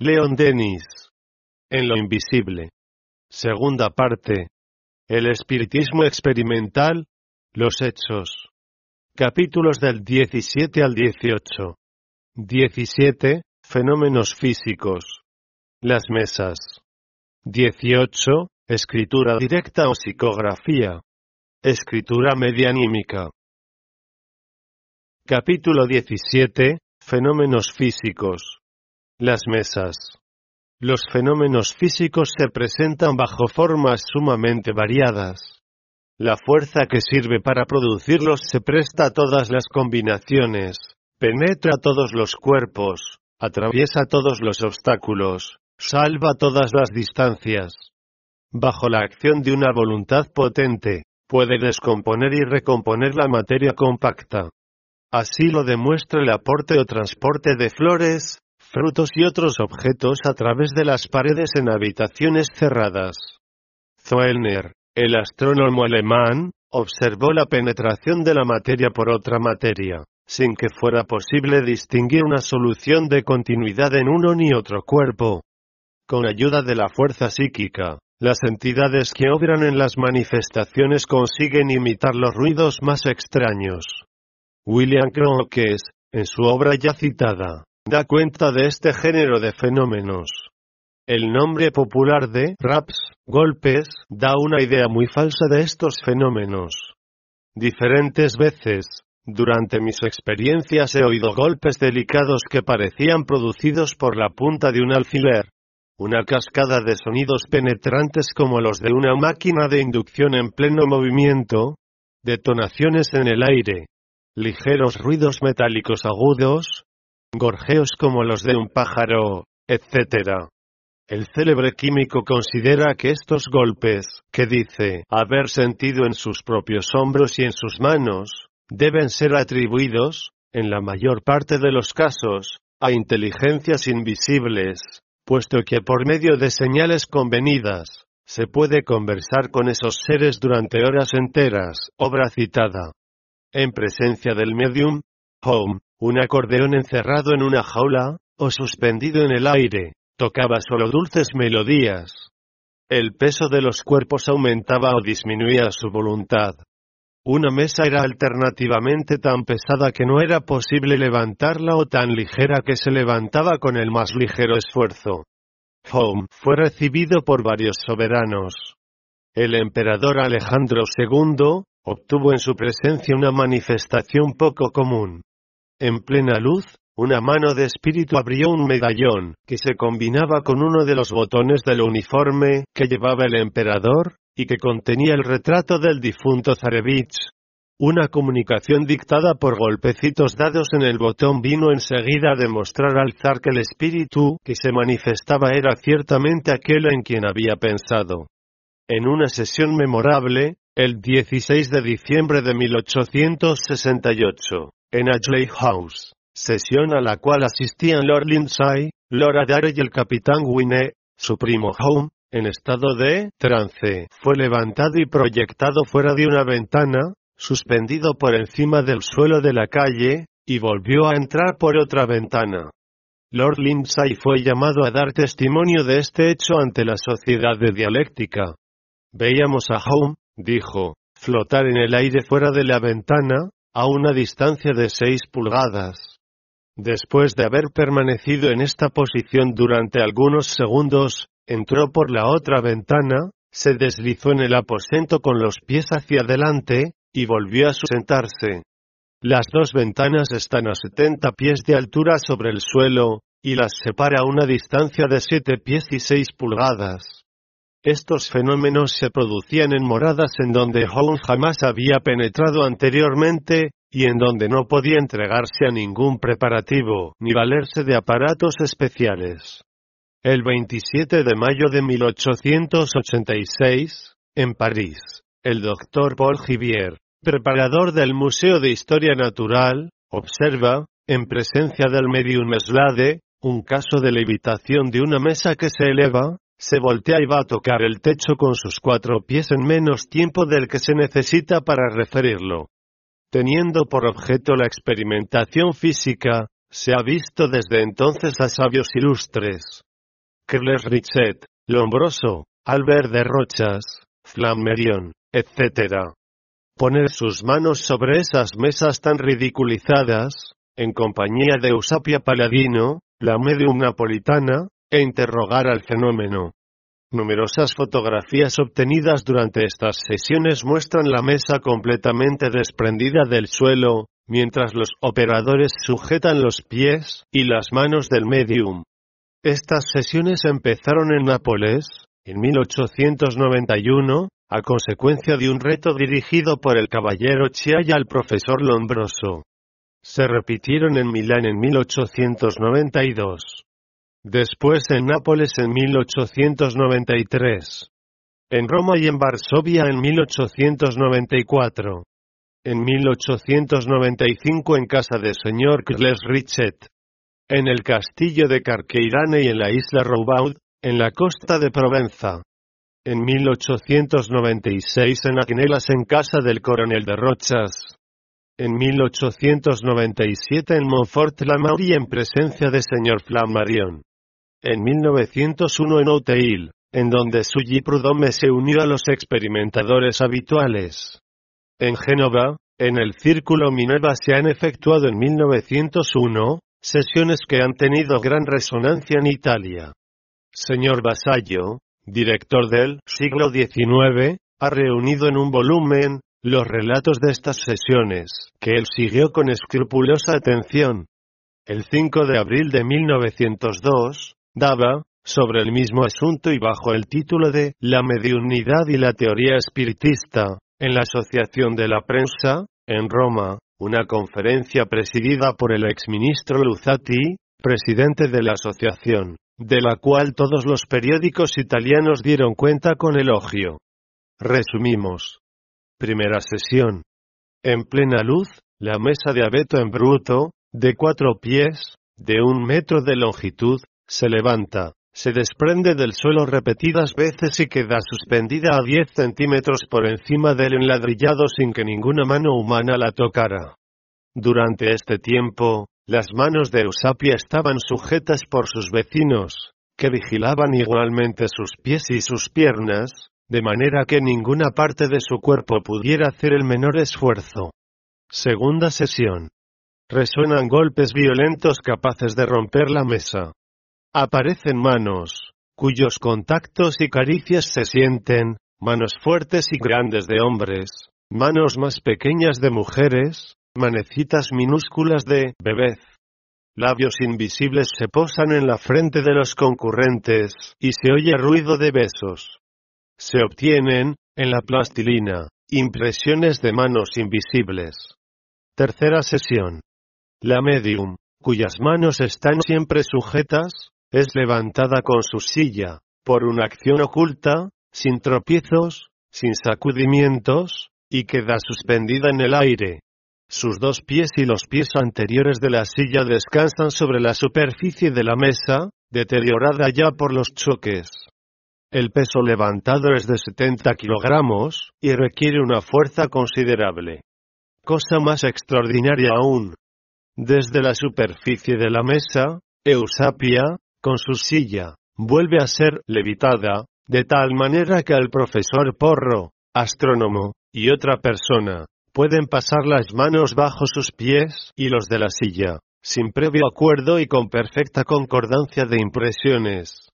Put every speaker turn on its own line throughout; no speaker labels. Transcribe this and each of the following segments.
Leon Denis. En lo invisible. Segunda parte. El espiritismo experimental. Los hechos. Capítulos del 17 al 18. 17. Fenómenos físicos. Las mesas. 18. Escritura directa o psicografía. Escritura medianímica. Capítulo 17. Fenómenos físicos. Las mesas. Los fenómenos físicos se presentan bajo formas sumamente variadas. La fuerza que sirve para producirlos se presta a todas las combinaciones, penetra todos los cuerpos, atraviesa todos los obstáculos, salva todas las distancias. Bajo la acción de una voluntad potente, puede descomponer y recomponer la materia compacta. Así lo demuestra el aporte o transporte de flores, frutos y otros objetos a través de las paredes en habitaciones cerradas. Zoellner, el astrónomo alemán, observó la penetración de la materia por otra materia, sin que fuera posible distinguir una solución de continuidad en uno ni otro cuerpo. Con ayuda de la fuerza psíquica, las entidades que obran en las manifestaciones consiguen imitar los ruidos más extraños. William Crookes, en su obra ya citada, da cuenta de este género de fenómenos. El nombre popular de raps, golpes, da una idea muy falsa de estos fenómenos. Diferentes veces, durante mis experiencias he oído golpes delicados que parecían producidos por la punta de un alfiler. Una cascada de sonidos penetrantes como los de una máquina de inducción en pleno movimiento. Detonaciones en el aire. Ligeros ruidos metálicos agudos, gorjeos como los de un pájaro, etc. El célebre químico considera que estos golpes, que dice haber sentido en sus propios hombros y en sus manos, deben ser atribuidos, en la mayor parte de los casos, a inteligencias invisibles, puesto que por medio de señales convenidas, se puede conversar con esos seres durante horas enteras, obra citada. En presencia del medium, home, un acordeón encerrado en una jaula, o suspendido en el aire, tocaba solo dulces melodías. El peso de los cuerpos aumentaba o disminuía su voluntad. Una mesa era alternativamente tan pesada que no era posible levantarla o tan ligera que se levantaba con el más ligero esfuerzo. Home fue recibido por varios soberanos. El emperador Alejandro II obtuvo en su presencia una manifestación poco común. En plena luz, una mano de espíritu abrió un medallón, que se combinaba con uno de los botones del uniforme que llevaba el emperador, y que contenía el retrato del difunto Zarevich. Una comunicación dictada por golpecitos dados en el botón vino enseguida a demostrar al zar que el espíritu que se manifestaba era ciertamente aquel en quien había pensado. En una sesión memorable, el 16 de diciembre de 1868, en Ashley House, sesión a la cual asistían Lord Lindsay, Lord Adair y el capitán Winne, su primo Home, en estado de trance, fue levantado y proyectado fuera de una ventana, suspendido por encima del suelo de la calle, y volvió a entrar por otra ventana. Lord Lindsay fue llamado a dar testimonio de este hecho ante la Sociedad de Dialéctica. Veíamos a Home, dijo, flotar en el aire fuera de la ventana, a una distancia de seis pulgadas. Después de haber permanecido en esta posición durante algunos segundos, entró por la otra ventana, se deslizó en el aposento con los pies hacia adelante, y volvió a sentarse. Las dos ventanas están a 70 pies de altura sobre el suelo, y las separa a una distancia de 7 pies y 6 pulgadas. Estos fenómenos se producían en moradas en donde Holmes jamás había penetrado anteriormente, y en donde no podía entregarse a ningún preparativo, ni valerse de aparatos especiales. El 27 de mayo de 1886, en París, el doctor Paul Givier, preparador del Museo de Historia Natural, observa, en presencia del medium Slade, un caso de levitación de una mesa que se eleva, se voltea y va a tocar el techo con sus cuatro pies en menos tiempo del que se necesita para referirlo. Teniendo por objeto la experimentación física, se ha visto desde entonces a sabios ilustres, Kerles Richet, Lombroso, Albert de Rochas, Flammerion, etc. Poner sus manos sobre esas mesas tan ridiculizadas, en compañía de Eusapia Paladino, la medium napolitana, e interrogar al fenómeno. Numerosas fotografías obtenidas durante estas sesiones muestran la mesa completamente desprendida del suelo, mientras los operadores sujetan los pies y las manos del medium. Estas sesiones empezaron en Nápoles, en 1891, a consecuencia de un reto dirigido por el caballero Chiaya al profesor Lombroso. Se repitieron en Milán en 1892. Después en Nápoles en 1893. En Roma y en Varsovia en 1894. En 1895 en casa de señor Kles Richet. En el castillo de Carqueirane y en la isla Roubaud, en la costa de Provenza. En 1896 en Aquinelas en casa del coronel de Rochas. En 1897 en Montfort-la-Maurie en presencia de señor Flammarion en 1901 en Outeil, en donde Sully Prudhomme se unió a los experimentadores habituales. En Génova, en el Círculo Minerva se han efectuado en 1901, sesiones que han tenido gran resonancia en Italia. Señor Vasallo, director del siglo XIX, ha reunido en un volumen los relatos de estas sesiones, que él siguió con escrupulosa atención. El 5 de abril de 1902, daba, sobre el mismo asunto y bajo el título de La mediunidad y la teoría espiritista, en la Asociación de la Prensa, en Roma, una conferencia presidida por el exministro Luzzati, presidente de la asociación, de la cual todos los periódicos italianos dieron cuenta con elogio. Resumimos. Primera sesión. En plena luz, la mesa de abeto en bruto, de cuatro pies, de un metro de longitud, se levanta, se desprende del suelo repetidas veces y queda suspendida a 10 centímetros por encima del enladrillado sin que ninguna mano humana la tocara. Durante este tiempo, las manos de Eusapia estaban sujetas por sus vecinos, que vigilaban igualmente sus pies y sus piernas, de manera que ninguna parte de su cuerpo pudiera hacer el menor esfuerzo. Segunda sesión. Resuenan golpes violentos capaces de romper la mesa. Aparecen manos, cuyos contactos y caricias se sienten, manos fuertes y grandes de hombres, manos más pequeñas de mujeres, manecitas minúsculas de bebés. Labios invisibles se posan en la frente de los concurrentes, y se oye ruido de besos. Se obtienen, en la plastilina, impresiones de manos invisibles. Tercera sesión. La medium, cuyas manos están siempre sujetas, es levantada con su silla, por una acción oculta, sin tropiezos, sin sacudimientos, y queda suspendida en el aire. Sus dos pies y los pies anteriores de la silla descansan sobre la superficie de la mesa, deteriorada ya por los choques. El peso levantado es de 70 kilogramos, y requiere una fuerza considerable. Cosa más extraordinaria aún. Desde la superficie de la mesa, Eusapia, con su silla, vuelve a ser levitada, de tal manera que el profesor Porro, astrónomo, y otra persona, pueden pasar las manos bajo sus pies y los de la silla, sin previo acuerdo y con perfecta concordancia de impresiones.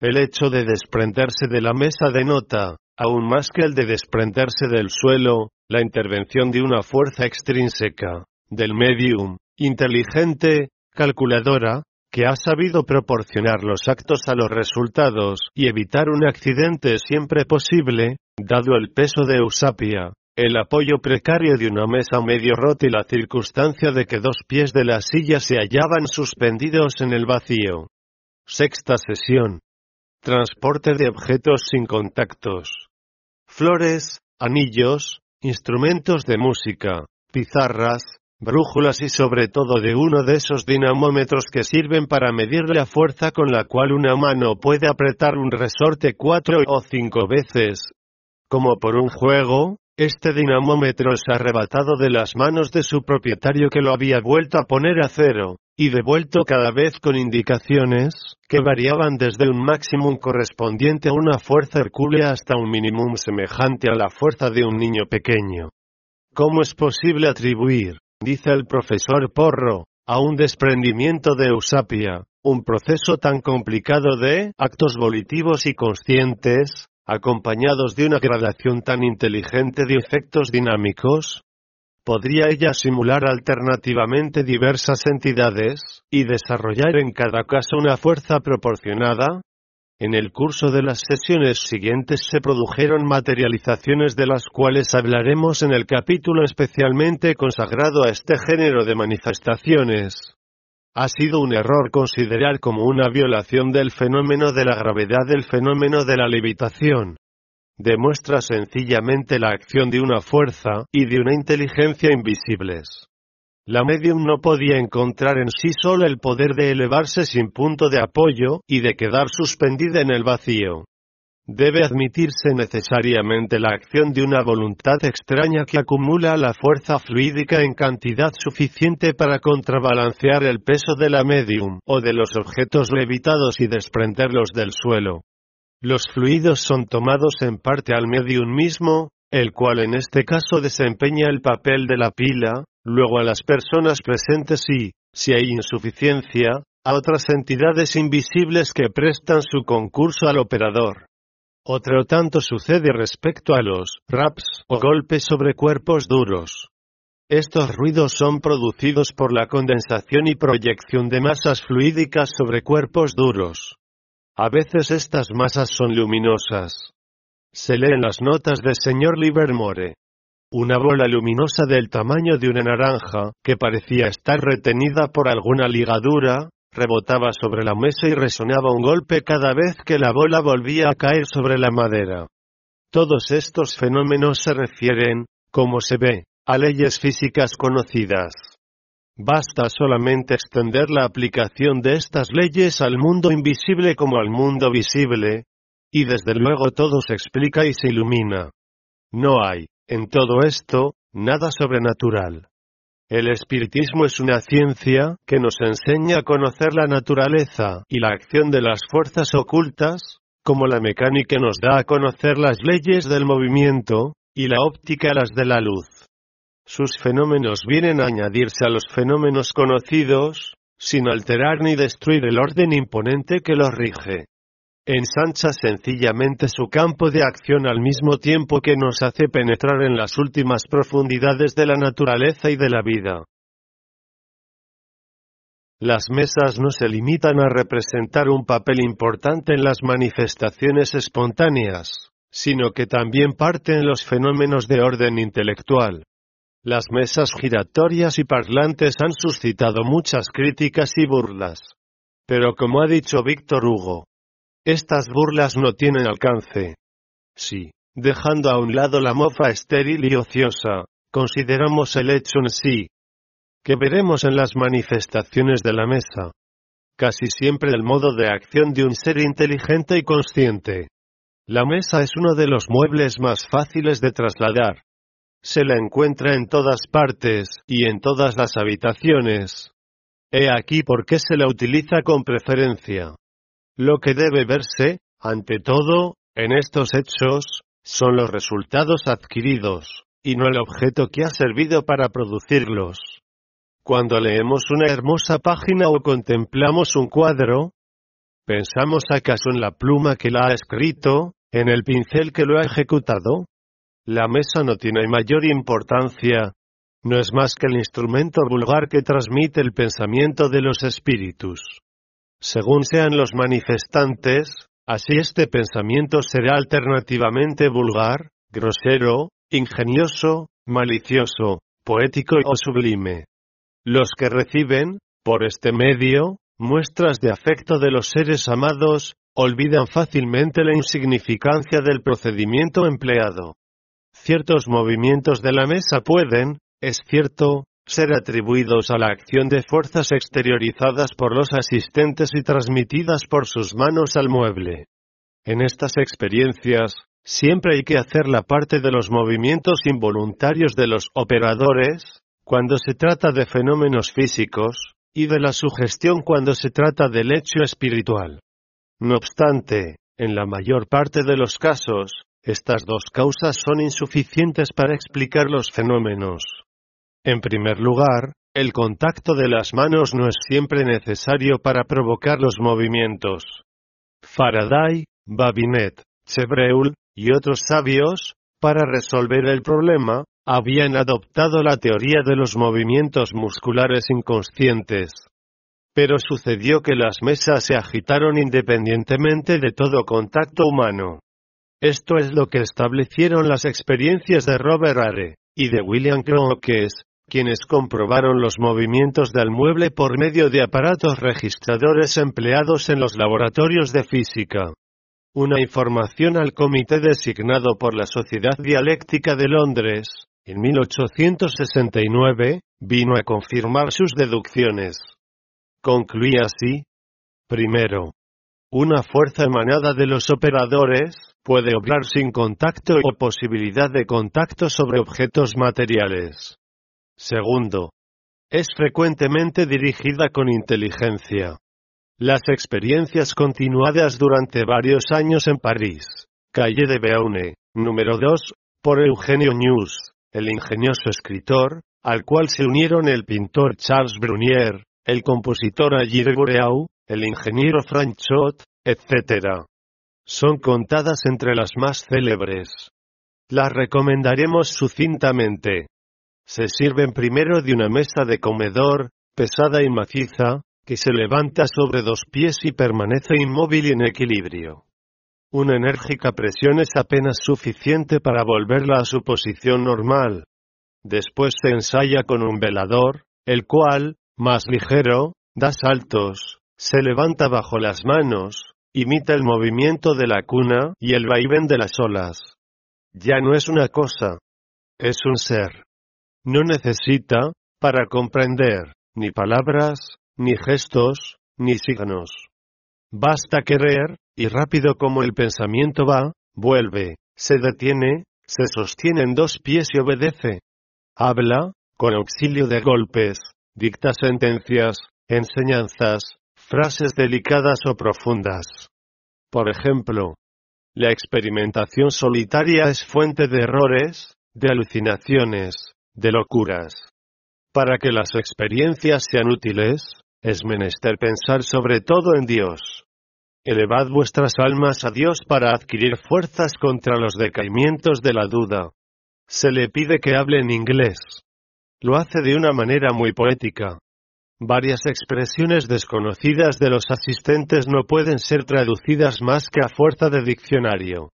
El hecho de desprenderse de la mesa denota, aún más que el de desprenderse del suelo, la intervención de una fuerza extrínseca, del medium, inteligente, calculadora, que ha sabido proporcionar los actos a los resultados y evitar un accidente siempre posible, dado el peso de Eusapia, el apoyo precario de una mesa medio rota y la circunstancia de que dos pies de la silla se hallaban suspendidos en el vacío. Sexta sesión. Transporte de objetos sin contactos. Flores, anillos, instrumentos de música, pizarras, brújulas y sobre todo de uno de esos dinamómetros que sirven para medir la fuerza con la cual una mano puede apretar un resorte cuatro o cinco veces. Como por un juego, Este dinamómetro es arrebatado de las manos de su propietario que lo había vuelto a poner a cero, y devuelto cada vez con indicaciones, que variaban desde un máximo correspondiente a una fuerza hercúlea hasta un mínimo semejante a la fuerza de un niño pequeño. ¿Cómo es posible atribuir, dice el profesor Porro, a un desprendimiento de Eusapia, un proceso tan complicado de actos volitivos y conscientes, acompañados de una gradación tan inteligente de efectos dinámicos? ¿Podría ella simular alternativamente diversas entidades, y desarrollar en cada caso una fuerza proporcionada? En el curso de las sesiones siguientes se produjeron materializaciones de las cuales hablaremos en el capítulo especialmente consagrado a este género de manifestaciones. Ha sido un error considerar como una violación del fenómeno de la gravedad el fenómeno de la levitación. Demuestra sencillamente la acción de una fuerza y de una inteligencia invisibles. La medium no podía encontrar en sí sola el poder de elevarse sin punto de apoyo y de quedar suspendida en el vacío. Debe admitirse necesariamente la acción de una voluntad extraña que acumula la fuerza fluídica en cantidad suficiente para contrabalancear el peso de la medium o de los objetos levitados y desprenderlos del suelo. Los fluidos son tomados en parte al medium mismo, el cual en este caso desempeña el papel de la pila, luego a las personas presentes y, si hay insuficiencia, a otras entidades invisibles que prestan su concurso al operador. Otro tanto sucede respecto a los raps o golpes sobre cuerpos duros. Estos ruidos son producidos por la condensación y proyección de masas fluídicas sobre cuerpos duros. A veces estas masas son luminosas. Se leen las notas de señor Livermore. Una bola luminosa del tamaño de una naranja, que parecía estar retenida por alguna ligadura, rebotaba sobre la mesa y resonaba un golpe cada vez que la bola volvía a caer sobre la madera. Todos estos fenómenos se refieren, como se ve, a leyes físicas conocidas. Basta solamente extender la aplicación de estas leyes al mundo invisible como al mundo visible, y desde luego todo se explica y se ilumina. No hay, en todo esto, nada sobrenatural. El espiritismo es una ciencia que nos enseña a conocer la naturaleza y la acción de las fuerzas ocultas, como la mecánica nos da a conocer las leyes del movimiento, y la óptica las de la luz. Sus fenómenos vienen a añadirse a los fenómenos conocidos, sin alterar ni destruir el orden imponente que los rige ensancha sencillamente su campo de acción al mismo tiempo que nos hace penetrar en las últimas profundidades de la naturaleza y de la vida. Las mesas no se limitan a representar un papel importante en las manifestaciones espontáneas, sino que también parten los fenómenos de orden intelectual. Las mesas giratorias y parlantes han suscitado muchas críticas y burlas. Pero como ha dicho Víctor Hugo, estas burlas no tienen alcance. Si, dejando a un lado la mofa estéril y ociosa, consideramos el hecho en sí, que veremos en las manifestaciones de la mesa. Casi siempre el modo de acción de un ser inteligente y consciente. La mesa es uno de los muebles más fáciles de trasladar. Se la encuentra en todas partes y en todas las habitaciones. He aquí por qué se la utiliza con preferencia. Lo que debe verse, ante todo, en estos hechos, son los resultados adquiridos, y no el objeto que ha servido para producirlos. Cuando leemos una hermosa página o contemplamos un cuadro, ¿pensamos acaso en la pluma que la ha escrito, en el pincel que lo ha ejecutado? La mesa no tiene mayor importancia, no es más que el instrumento vulgar que transmite el pensamiento de los espíritus. Según sean los manifestantes, así este pensamiento será alternativamente vulgar, grosero, ingenioso, malicioso, poético o sublime. Los que reciben, por este medio, muestras de afecto de los seres amados, olvidan fácilmente la insignificancia del procedimiento empleado. Ciertos movimientos de la mesa pueden, es cierto, ser atribuidos a la acción de fuerzas exteriorizadas por los asistentes y transmitidas por sus manos al mueble. En estas experiencias, Siempre hay que hacer la parte de los movimientos involuntarios de los operadores, cuando se trata de fenómenos físicos, y de la sugestión cuando se trata del hecho espiritual. No obstante, en la mayor parte de los casos, estas dos causas son insuficientes para explicar los fenómenos. En primer lugar, el contacto de las manos no es siempre necesario para provocar los movimientos. Faraday, Babinet, Chevreul, y otros sabios, para resolver el problema, habían adoptado la teoría de los movimientos musculares inconscientes. Pero sucedió que las mesas se agitaron independientemente de todo contacto humano. Esto es lo que establecieron las experiencias de Robert Are y de William Crookes, quienes comprobaron los movimientos del mueble por medio de aparatos registradores empleados en los laboratorios de física. Una información al comité designado por la Sociedad Dialéctica de Londres, en 1869, vino a confirmar sus deducciones. Concluía así. Primero, una fuerza emanada de los operadores, puede obrar sin contacto o posibilidad de contacto sobre objetos materiales. Segundo, es frecuentemente dirigida con inteligencia. Las experiencias continuadas durante varios años en París, calle de Beaune, número 2, por Eugenio News, el ingenioso escritor, al cual se unieron el pintor Charles Brunier, el compositor Aguirre Boreau, el ingeniero Franchot, etc. Son contadas entre las más célebres. Las recomendaremos sucintamente. Se sirven primero de una mesa de comedor, pesada y maciza, que se levanta sobre dos pies y permanece inmóvil y en equilibrio. Una enérgica presión es apenas suficiente para volverla a su posición normal. Después se ensaya con un velador, el cual, más ligero, da saltos, se levanta bajo las manos, imita el movimiento de la cuna y el vaivén de las olas. Ya no es una cosa, es un ser. No necesita, para comprender, ni palabras, ni gestos, ni signos. Basta querer, y rápido como el pensamiento va, vuelve, se detiene, se sostiene en dos pies y obedece. Habla, con auxilio de golpes, dicta sentencias, enseñanzas, frases delicadas o profundas. Por ejemplo, la experimentación solitaria es fuente de errores, de alucinaciones, de locuras. Para que las experiencias sean útiles, es menester pensar sobre todo en Dios. Elevad vuestras almas a Dios para adquirir fuerzas contra los decaimientos de la duda. Se le pide que hable en inglés. Lo hace de una manera muy poética. Varias expresiones desconocidas de los asistentes no pueden ser traducidas más que a fuerza de diccionario.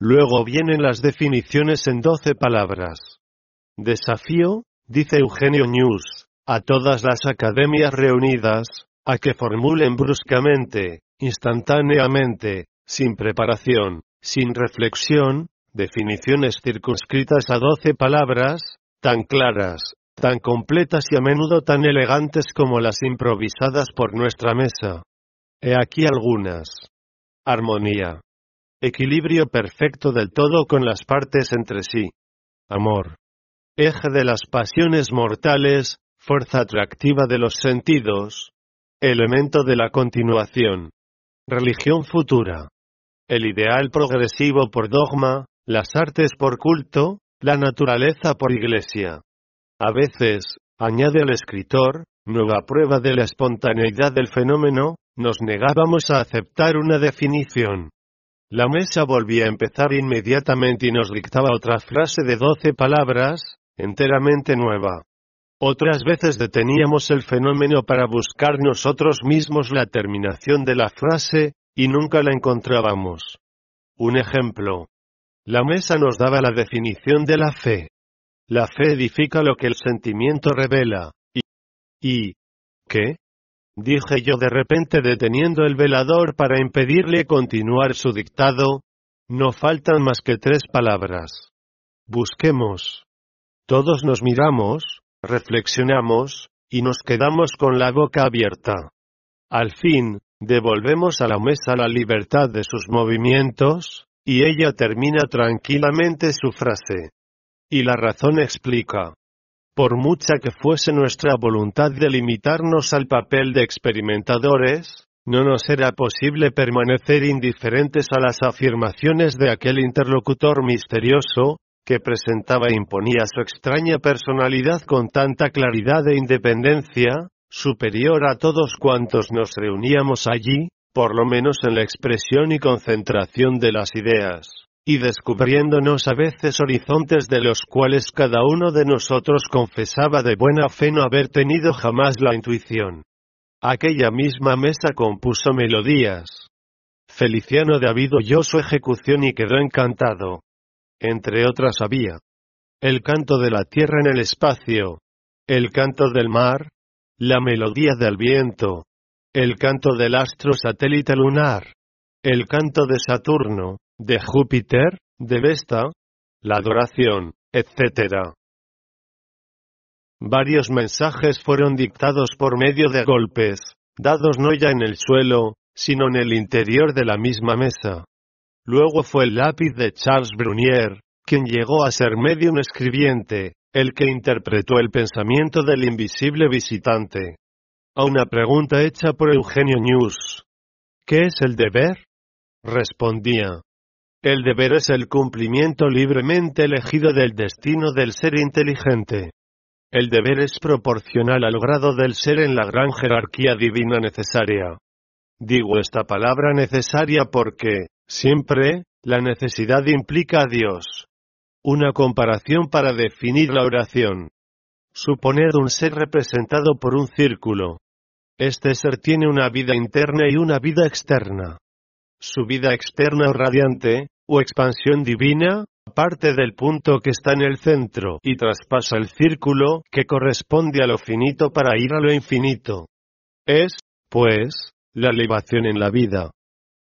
Luego vienen las definiciones en doce palabras. Desafío, dice Eugenio News, a todas las academias reunidas, a que formulen bruscamente, instantáneamente, sin preparación, sin reflexión, definiciones circunscritas a doce palabras, tan claras, tan completas y a menudo tan elegantes como las improvisadas por nuestra mesa. He aquí algunas. Armonía. Equilibrio perfecto del todo con las partes entre sí. Amor eje de las pasiones mortales, fuerza atractiva de los sentidos, elemento de la continuación. Religión futura. El ideal progresivo por dogma, las artes por culto, la naturaleza por iglesia. A veces, añade el escritor, nueva prueba de la espontaneidad del fenómeno, nos negábamos a aceptar una definición. La mesa volvía a empezar inmediatamente y nos dictaba otra frase de doce palabras, enteramente nueva. Otras veces deteníamos el fenómeno para buscar nosotros mismos la terminación de la frase, y nunca la encontrábamos. Un ejemplo. La mesa nos daba la definición de la fe. La fe edifica lo que el sentimiento revela. ¿Y, y qué? Dije yo de repente deteniendo el velador para impedirle continuar su dictado. No faltan más que tres palabras. Busquemos. Todos nos miramos, reflexionamos, y nos quedamos con la boca abierta. Al fin, devolvemos a la mesa la libertad de sus movimientos, Y ella termina tranquilamente su frase. Y la razón explica. Por mucha que fuese nuestra voluntad de limitarnos al papel de experimentadores, no nos era posible permanecer indiferentes a las afirmaciones de aquel interlocutor misterioso, que presentaba e imponía su extraña personalidad con tanta claridad e independencia, superior a todos cuantos nos reuníamos allí, por lo menos en la expresión y concentración de las ideas, y descubriéndonos a veces horizontes de los cuales cada uno de nosotros confesaba de buena fe no haber tenido jamás la intuición. Aquella misma mesa compuso melodías. Feliciano David oyó su ejecución y quedó encantado. Entre otras había el canto de la tierra en el espacio, el canto del mar, la melodía del viento, el canto del astro satélite lunar, el canto de Saturno, de Júpiter, de Vesta, la adoración, etc. Varios mensajes fueron dictados por medio de golpes, dados no ya en el suelo, sino en el interior de la misma mesa. Luego fue el lápiz de Charles Brunier, quien llegó a ser medio un escribiente, el que interpretó el pensamiento del invisible visitante. A una pregunta hecha por Eugenio News. ¿Qué es el deber? Respondía. El deber es el cumplimiento libremente elegido del destino del ser inteligente. El deber es proporcional al grado del ser en la gran jerarquía divina necesaria. Digo esta palabra necesaria porque, siempre, la necesidad implica a Dios. Una comparación para definir la oración. Suponed un ser representado por un círculo. Este ser tiene una vida interna y una vida externa. Su vida externa o radiante, o expansión divina, parte del punto que está en el centro y traspasa el círculo que corresponde a lo finito para ir a lo infinito. Es, pues, la elevación en la vida.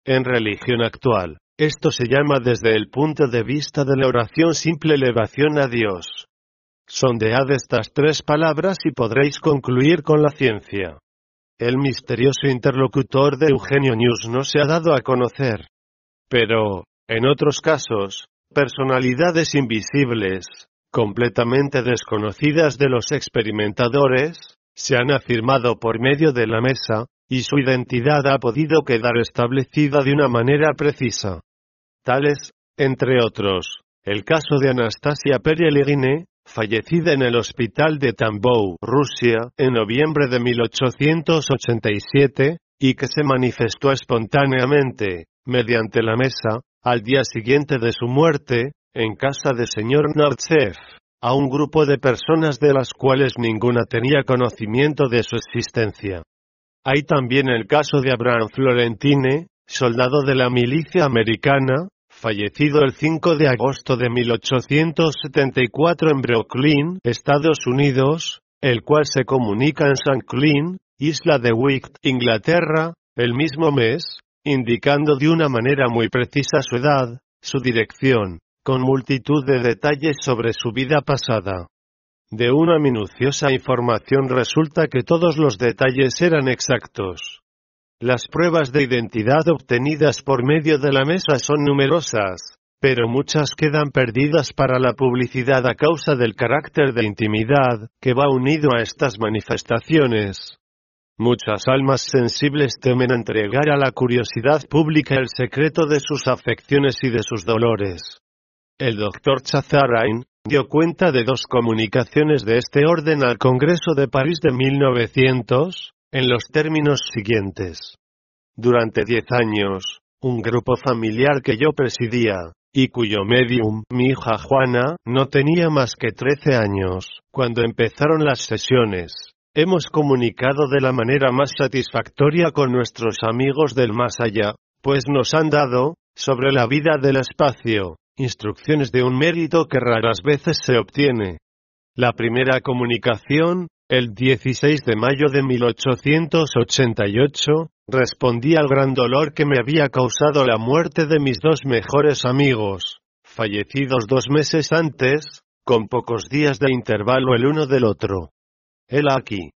En religión actual, esto se llama desde el punto de vista de la oración simple elevación a Dios. Sondead estas tres palabras y podréis concluir con la ciencia. El misterioso interlocutor de Eugenio News no se ha dado a conocer. Pero, en otros casos, personalidades invisibles, completamente desconocidas de los experimentadores, se han afirmado por medio de la mesa, y su identidad ha podido quedar establecida de una manera precisa. Tales, entre otros, el caso de Anastasia Perelgine, fallecida en el hospital de Tambov, Rusia, en noviembre de 1887, y que se manifestó espontáneamente, mediante la mesa, al día siguiente de su muerte, en casa de señor Nartsev, a un grupo de personas de las cuales ninguna tenía conocimiento de su existencia. Hay también el caso de Abraham Florentine, soldado de la milicia americana, fallecido el 5 de agosto de 1874 en Brooklyn, Estados Unidos, el cual se comunica en St. Clean, isla de Wight, Inglaterra, el mismo mes, indicando de una manera muy precisa su edad, su dirección, con multitud de detalles sobre su vida pasada. De una minuciosa información resulta que todos los detalles eran exactos. Las pruebas de identidad obtenidas por medio de la mesa son numerosas, pero muchas quedan perdidas para la publicidad a causa del carácter de intimidad que va unido a estas manifestaciones. Muchas almas sensibles temen entregar a la curiosidad pública el secreto de sus afecciones y de sus dolores. El doctor Chazarain dio cuenta de dos comunicaciones de este orden al Congreso de París de 1900, en los términos siguientes. Durante diez años, un grupo familiar que yo presidía, y cuyo medium, mi hija Juana, no tenía más que trece años, cuando empezaron las sesiones, Hemos comunicado de la manera más satisfactoria con nuestros amigos del más allá, pues nos han dado, sobre la vida del espacio, instrucciones de un mérito que raras veces se obtiene. La primera comunicación, el 16 de mayo de 1888, respondía al gran dolor que me había causado la muerte de mis dos mejores amigos, fallecidos dos meses antes, con pocos días de intervalo el uno del otro. Él aquí.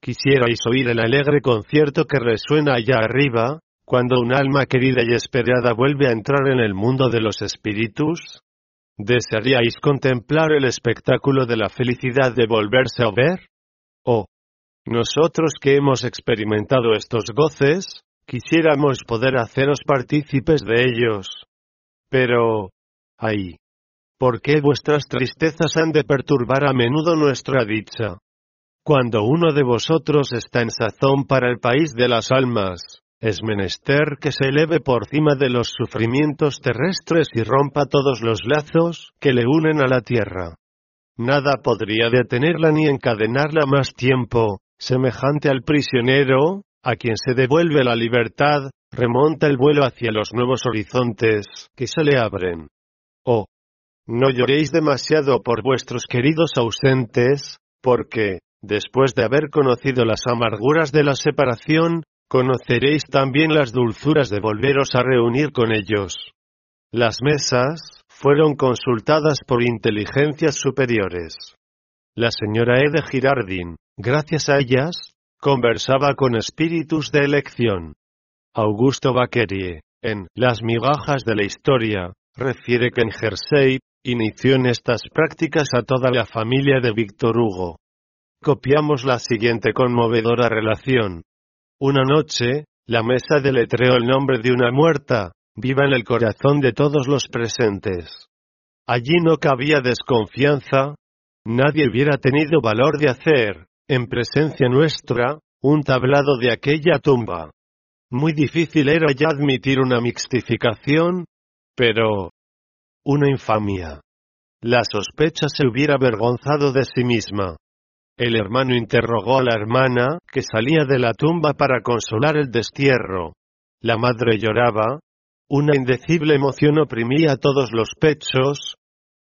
Quisierais oír el alegre concierto que resuena allá arriba, cuando un alma querida y esperada vuelve a entrar en el mundo de los espíritus? ¿Desearíais contemplar el espectáculo de la felicidad de volverse a ver? ¿O nosotros que hemos experimentado estos goces, quisiéramos poder haceros partícipes de ellos? Pero, ay, ¿por qué vuestras tristezas han de perturbar a menudo nuestra dicha? Cuando uno de vosotros está en sazón para el país de las almas, es menester que se eleve por cima de los sufrimientos terrestres y rompa todos los lazos que le unen a la tierra. Nada podría detenerla ni encadenarla más tiempo, semejante al prisionero, a quien se devuelve la libertad, remonta el vuelo hacia los nuevos horizontes que se le abren. Oh, no lloréis demasiado por vuestros queridos ausentes, porque, después de haber conocido las amarguras de la separación, conoceréis también las dulzuras de volveros a reunir con ellos. Las mesas fueron consultadas por inteligencias superiores. La señora E. de Girardin, gracias a ellas, conversaba con espíritus de elección. Augusto Bacquerie, en Las migajas de la historia, refiere que en Jersey, inició en estas prácticas a toda la familia de Víctor Hugo. Copiamos la siguiente conmovedora relación. Una noche, la mesa deletreó el nombre de una muerta, viva en el corazón de todos los presentes. Allí no cabía desconfianza, nadie hubiera tenido valor de hacer, en presencia nuestra, un tablado de aquella tumba. Muy difícil era ya admitir una mixtificación, pero... una infamia. La sospecha se hubiera avergonzado de sí misma. El hermano interrogó a la hermana, que salía de la tumba para consolar el destierro. La madre lloraba. Una indecible emoción oprimía todos los pechos.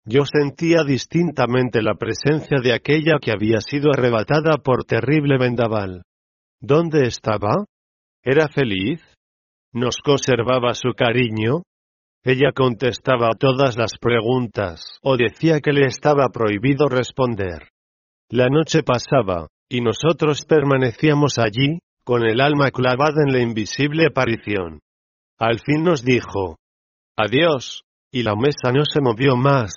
Yo sentía distintamente la presencia de aquella que había sido arrebatada por terrible vendaval. ¿Dónde estaba? ¿Era feliz? ¿Nos conservaba su cariño? Ella contestaba todas las preguntas, o decía que le estaba prohibido responder. La noche pasaba, y nosotros permanecíamos allí, con el alma clavada en la invisible aparición. Al fin nos dijo, Adiós, y la mesa no se movió más.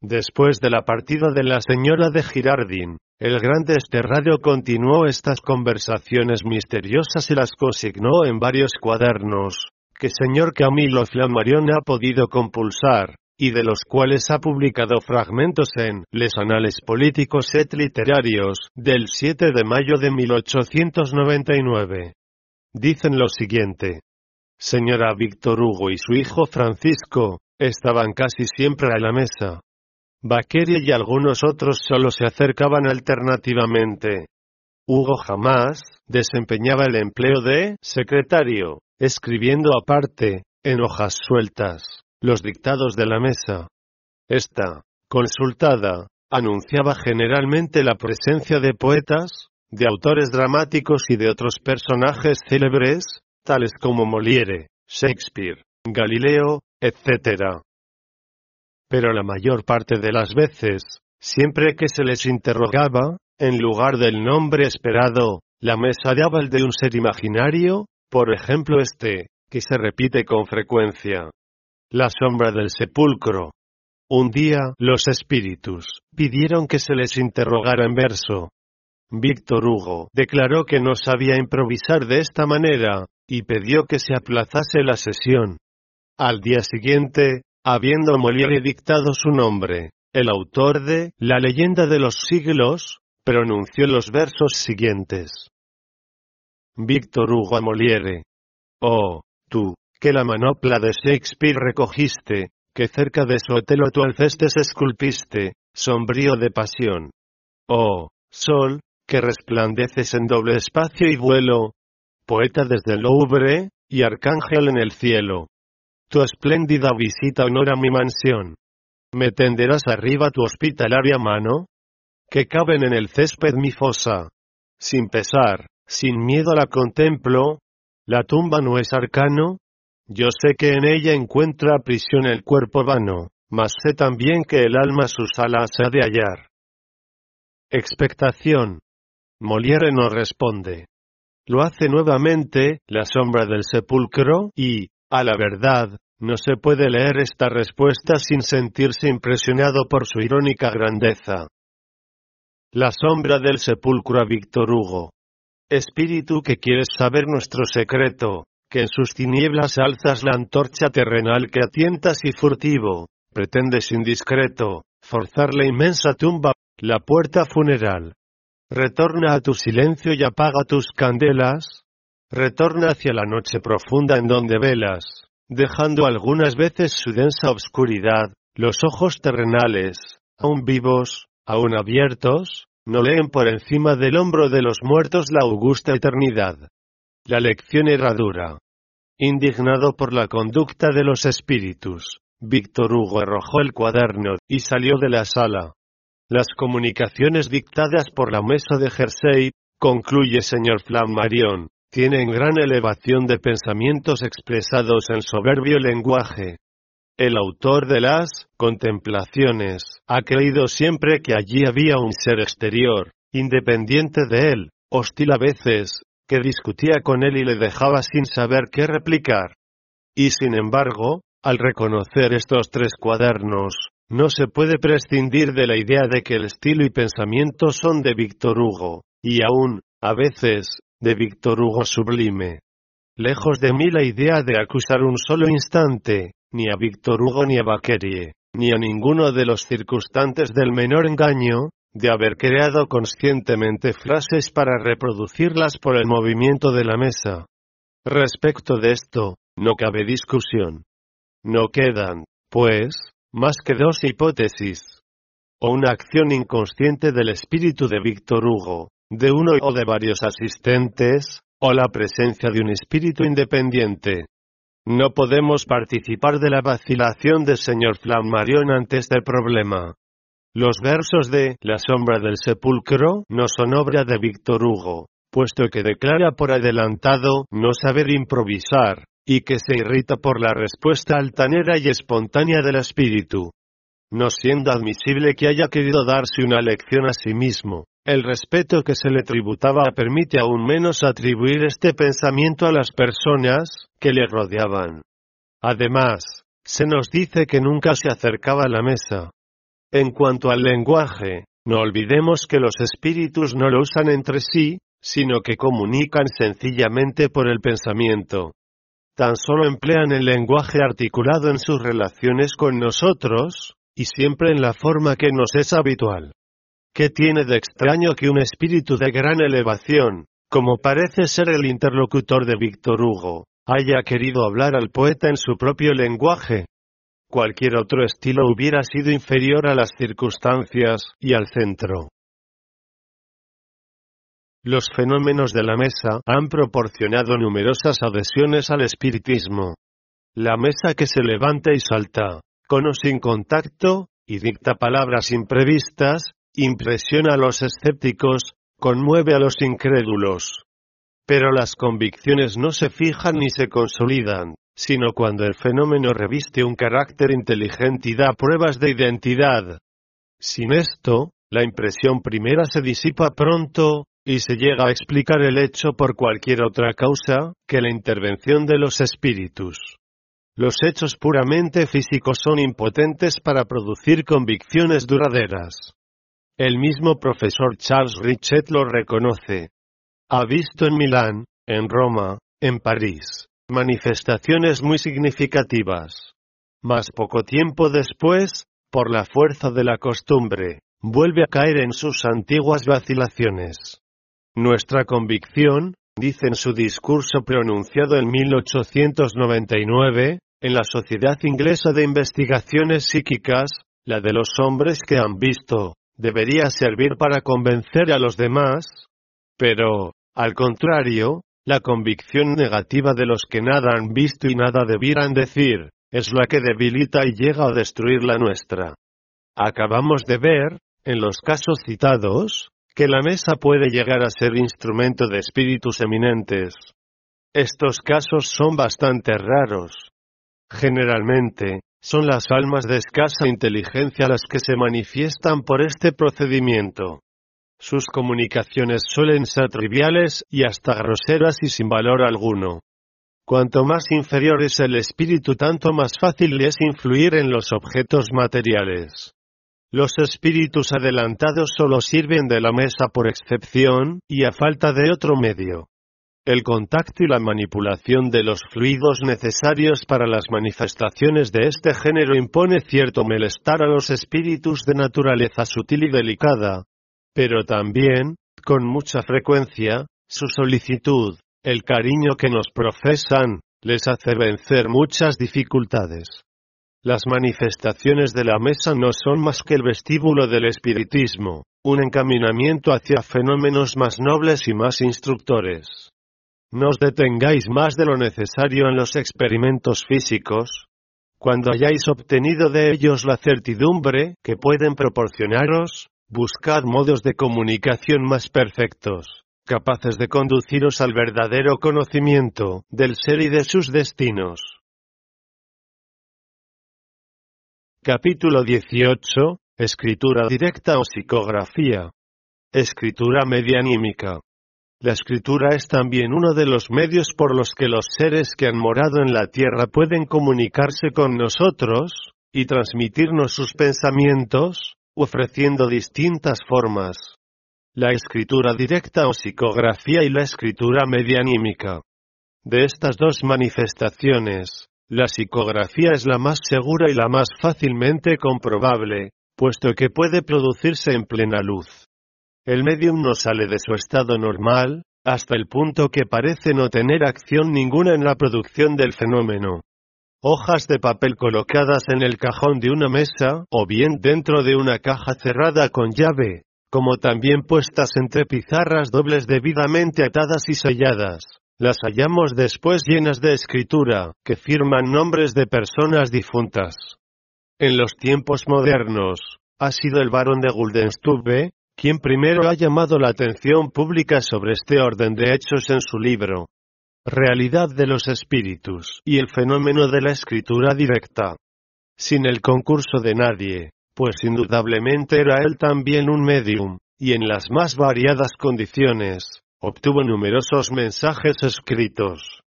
Después de la partida de la señora de Girardin, el gran desterrado continuó estas conversaciones misteriosas y las consignó en varios cuadernos, que señor Camilo Flammarion ha podido compulsar, y de los cuales ha publicado fragmentos en Les Anales Políticos et Literarios, del 7 de mayo de 1899. Dicen lo siguiente. Señora Víctor Hugo y su hijo Francisco, estaban casi siempre a la mesa. Baqueria y algunos otros solo se acercaban alternativamente. Hugo jamás desempeñaba el empleo de secretario, escribiendo aparte, en hojas sueltas los dictados de la mesa. Esta, consultada, anunciaba generalmente la presencia de poetas, de autores dramáticos y de otros personajes célebres, tales como Molière, Shakespeare, Galileo, etc. Pero la mayor parte de las veces, siempre que se les interrogaba, en lugar del nombre esperado, la mesa daba el de un ser imaginario, por ejemplo este, que se repite con frecuencia. La sombra del sepulcro. Un día, los espíritus pidieron que se les interrogara en verso. Víctor Hugo declaró que no sabía improvisar de esta manera, y pidió que se aplazase la sesión. Al día siguiente, habiendo Molière dictado su nombre, el autor de La leyenda de los siglos, pronunció los versos siguientes. Víctor Hugo a Molière. Oh, tú, que la manopla de Shakespeare recogiste, que cerca de su Otelo tu alcestes esculpiste, sombrío de pasión. Oh, sol, que resplandeces en doble espacio y vuelo, poeta desde el Louvre, y arcángel en el cielo. Tu espléndida visita honora mi mansión. ¿Me tenderás arriba tu hospitalaria mano? Que caben en el césped mi fosa. Sin pesar, sin miedo la contemplo. La tumba no es arcano, yo sé que en ella encuentra prisión el cuerpo vano, mas sé también que el alma sus alas ha de hallar. Expectación. Molière no responde. lo hace nuevamente, la sombra del sepulcro, y, a la verdad, no se puede leer esta respuesta sin sentirse impresionado por su irónica grandeza. La sombra del sepulcro a Víctor Hugo. Espíritu que quieres saber nuestro secreto, que en sus tinieblas alzas la antorcha terrenal que atientas y furtivo, pretendes indiscreto, forzar la inmensa tumba, la puerta funeral. Retorna a tu silencio y apaga tus candelas. Retorna hacia la noche profunda en donde velas, dejando algunas veces su densa obscuridad, los ojos terrenales, aún vivos, aún abiertos, no leen por encima del hombro de los muertos la augusta eternidad. La lección era dura. Indignado por la conducta de los espíritus, Víctor Hugo arrojó el cuaderno y salió de la sala. Las comunicaciones dictadas por la mesa de Jersey, concluye señor Flammarion, tienen gran elevación de pensamientos expresados en soberbio lenguaje. El autor de las contemplaciones ha creído siempre que allí había un ser exterior, independiente de él, hostil a veces, que discutía con él y le dejaba sin saber qué replicar. Y sin embargo, al reconocer estos tres cuadernos, no se puede prescindir de la idea de que el estilo y pensamiento son de Víctor Hugo, y aún, a veces, de Víctor Hugo sublime. Lejos de mí la idea de acusar un solo instante, ni a Víctor Hugo ni a Baquerie, ni a ninguno de los circunstantes del menor engaño, de haber creado conscientemente frases para reproducirlas por el movimiento de la mesa. Respecto de esto, no cabe discusión. No quedan, pues, más que dos hipótesis. O una acción inconsciente del espíritu de Víctor Hugo, de uno o de varios asistentes, o la presencia de un espíritu independiente, no podemos participar de la vacilación del señor Flammarion ante este problema. Los versos de La sombra del sepulcro no son obra de Víctor Hugo, puesto que declara por adelantado no saber improvisar, y que se irrita por la respuesta altanera y espontánea del espíritu. No siendo admisible que haya querido darse una lección a sí mismo, el respeto que se le tributaba permite aún menos atribuir este pensamiento a las personas que le rodeaban. Además, se nos dice que nunca se acercaba a la mesa. En cuanto al lenguaje, no olvidemos que los espíritus no lo usan entre sí, sino que comunican sencillamente por el pensamiento. Tan solo emplean el lenguaje articulado en sus relaciones con nosotros, y siempre en la forma que nos es habitual. ¿Qué tiene de extraño que un espíritu de gran elevación, como parece ser el interlocutor de Víctor Hugo, haya querido hablar al poeta en su propio lenguaje? Cualquier otro estilo hubiera sido inferior a las circunstancias y al centro. Los fenómenos de la mesa han proporcionado numerosas adhesiones al espiritismo. La mesa que se levanta y salta, con o sin contacto, y dicta palabras imprevistas, impresiona a los escépticos, conmueve a los incrédulos. Pero las convicciones no se fijan ni se consolidan, sino cuando el fenómeno reviste un carácter inteligente y da pruebas de identidad. Sin esto, la impresión primera se disipa pronto, y se llega a explicar el hecho por cualquier otra causa, que la intervención de los espíritus. Los hechos puramente físicos son impotentes para producir convicciones duraderas. El mismo profesor Charles Richet lo reconoce. Ha visto en Milán, en Roma, en París, manifestaciones muy significativas. Mas poco tiempo después, por la fuerza de la costumbre, vuelve a caer en sus antiguas vacilaciones. Nuestra convicción, dice en su discurso pronunciado en 1899, en la Sociedad Inglesa de Investigaciones Psíquicas, la de los hombres que han visto, debería servir para convencer a los demás, pero, al contrario, la convicción negativa de los que nada han visto y nada debieran decir, es la que debilita y llega a destruir la nuestra. Acabamos de ver, en los casos citados, que la mesa puede llegar a ser instrumento de espíritus eminentes. Estos casos son bastante raros. Generalmente, son las almas de escasa inteligencia las que se manifiestan por este procedimiento. Sus comunicaciones suelen ser triviales y hasta groseras y sin valor alguno. Cuanto más inferior es el espíritu, tanto más fácil es influir en los objetos materiales. Los espíritus adelantados solo sirven de la mesa por excepción, y a falta de otro medio. El contacto y la manipulación de los fluidos necesarios para las manifestaciones de este género impone cierto malestar a los espíritus de naturaleza sutil y delicada. Pero también, con mucha frecuencia, su solicitud, el cariño que nos profesan, les hace vencer muchas dificultades. Las manifestaciones de la mesa no son más que el vestíbulo del espiritismo, un encaminamiento hacia fenómenos más nobles y más instructores. No os detengáis más de lo necesario en los experimentos físicos. Cuando hayáis obtenido de ellos la certidumbre que pueden proporcionaros, buscad modos de comunicación más perfectos, capaces de conduciros al verdadero conocimiento del ser y de sus destinos. Capítulo 18. Escritura directa o psicografía. Escritura medianímica. La escritura es también uno de los medios por los que los seres que han morado en la tierra pueden comunicarse con nosotros, y transmitirnos sus pensamientos, ofreciendo distintas formas. La escritura directa o psicografía y la escritura medianímica. De estas dos manifestaciones, la psicografía es la más segura y la más fácilmente comprobable, puesto que puede producirse en plena luz. El medium no sale de su estado normal, hasta el punto que parece no tener acción ninguna en la producción del fenómeno. Hojas de papel colocadas en el cajón de una mesa, o bien dentro de una caja cerrada con llave, como también puestas entre pizarras dobles debidamente atadas y selladas, las hallamos después llenas de escritura, que firman nombres de personas difuntas. En los tiempos modernos, ha sido el barón de Guldenstube, quien primero ha llamado la atención pública sobre este orden de hechos en su libro. Realidad de los espíritus y el fenómeno de la escritura directa. Sin el concurso de nadie, pues indudablemente era él también un medium, y en las más variadas condiciones, Obtuvo numerosos mensajes escritos.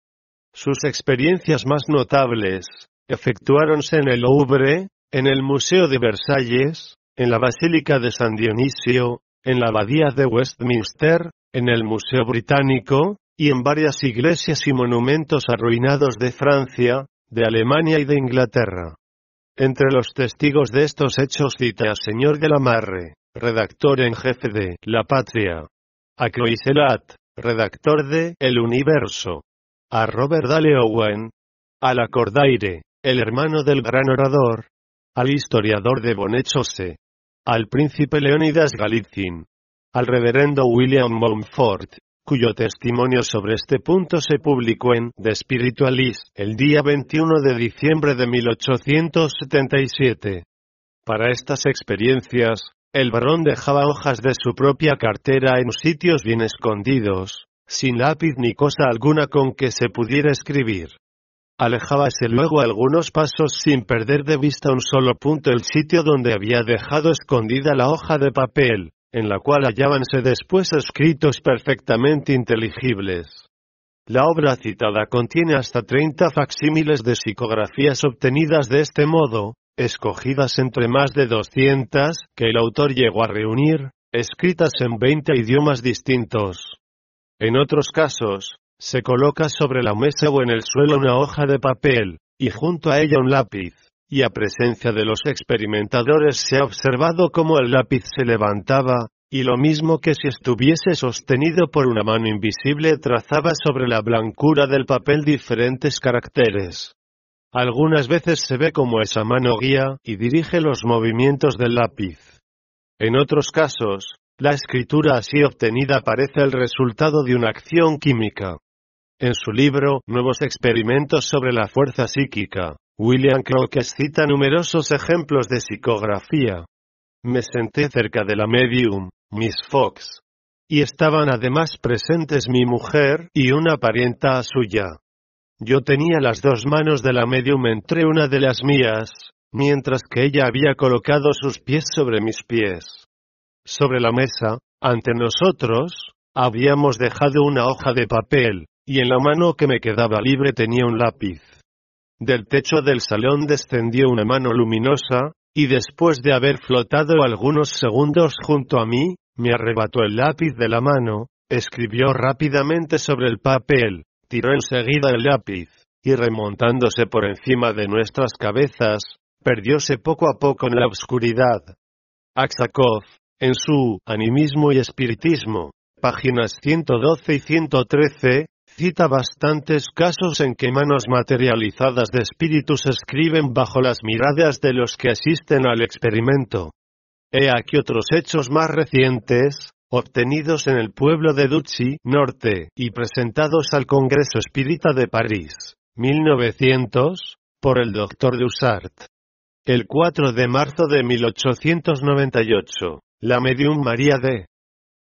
Sus experiencias más notables, efectuáronse en el Louvre, en el Museo de Versalles, en la Basílica de San Dionisio, en la Abadía de Westminster, en el Museo Británico, y en varias iglesias y monumentos arruinados de Francia, de Alemania y de Inglaterra. Entre los testigos de estos hechos cita a señor de la Marre, redactor en jefe de La Patria, a Croiselat, redactor de El Universo, a Robert Dale Owen, a la Cordaire, el hermano del gran orador, al historiador de Bonechose, al príncipe Leonidas Galitzin, al reverendo William Mountfort, cuyo testimonio sobre este punto se publicó en The Spiritualist el día 21 de diciembre de 1877. Para estas experiencias, el barón dejaba hojas de su propia cartera en sitios bien escondidos, sin lápiz ni cosa alguna con que se pudiera escribir. Alejábase luego algunos pasos sin perder de vista un solo punto el sitio donde había dejado escondida la hoja de papel, en la cual hallábanse después escritos perfectamente inteligibles. La obra citada contiene hasta 30 facsímiles de psicografías obtenidas de este modo, escogidas entre más de 200 que el autor llegó a reunir, escritas en 20 idiomas distintos. En otros casos, se coloca sobre la mesa o en el suelo una hoja de papel, y junto a ella un lápiz, y a presencia de los experimentadores se ha observado cómo el lápiz se levantaba, y lo mismo que si estuviese sostenido por una mano invisible trazaba sobre la blancura del papel diferentes caracteres. Algunas veces se ve como esa mano guía y dirige los movimientos del lápiz. En otros casos, la escritura así obtenida parece el resultado de una acción química. En su libro Nuevos experimentos sobre la fuerza psíquica, William Crookes cita numerosos ejemplos de psicografía. Me senté cerca de la medium, Miss Fox. Y estaban además presentes mi mujer y una parienta suya. Yo tenía las dos manos de la medium entre una de las mías, mientras que ella había colocado sus pies sobre mis pies. Sobre la mesa, Ante nosotros, habíamos dejado una hoja de papel, y en la mano que me quedaba libre tenía un lápiz. Del techo del salón descendió una mano luminosa, y después de haber flotado algunos segundos junto a mí, me arrebató el lápiz de la mano, escribió rápidamente sobre el papel, tiró enseguida el lápiz, y remontándose por encima de nuestras cabezas, perdióse poco a poco en la oscuridad. Aksakov, en su Animismo y Espiritismo, páginas 112 y 113, cita bastantes casos en que manos materializadas de espíritus escriben bajo las miradas de los que asisten al experimento. He aquí otros hechos más recientes, obtenidos en el pueblo de Duchy Norte, y presentados al Congreso Espírita de París, 1900, por el Dr. Dussart. El 4 de marzo de 1898, la medium María D.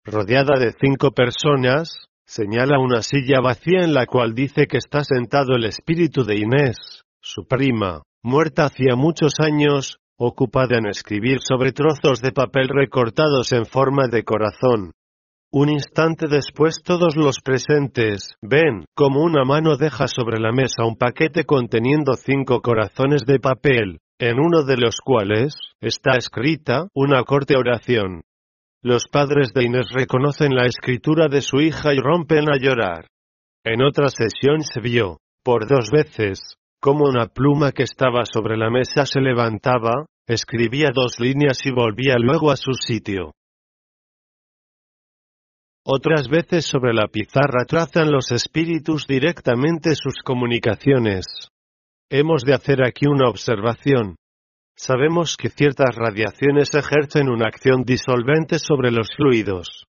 Rodeada de cinco personas, señala una silla vacía en la cual dice que está sentado el espíritu de Inés, su prima, muerta hacía muchos años, ocupada en escribir sobre trozos de papel recortados en forma de corazón. Un instante después todos los presentes ven como una mano deja sobre la mesa un paquete conteniendo cinco corazones de papel, en uno de los cuales está escrita una corte oración. Los padres de Inés reconocen la escritura de su hija y rompen a llorar. En otra sesión se vio, por dos veces, como una pluma que estaba sobre la mesa se levantaba, escribía dos líneas y volvía luego a su sitio. Otras veces sobre la pizarra trazan los espíritus directamente sus comunicaciones. Hemos de hacer aquí una observación. Sabemos que ciertas radiaciones ejercen una acción disolvente sobre los fluidos.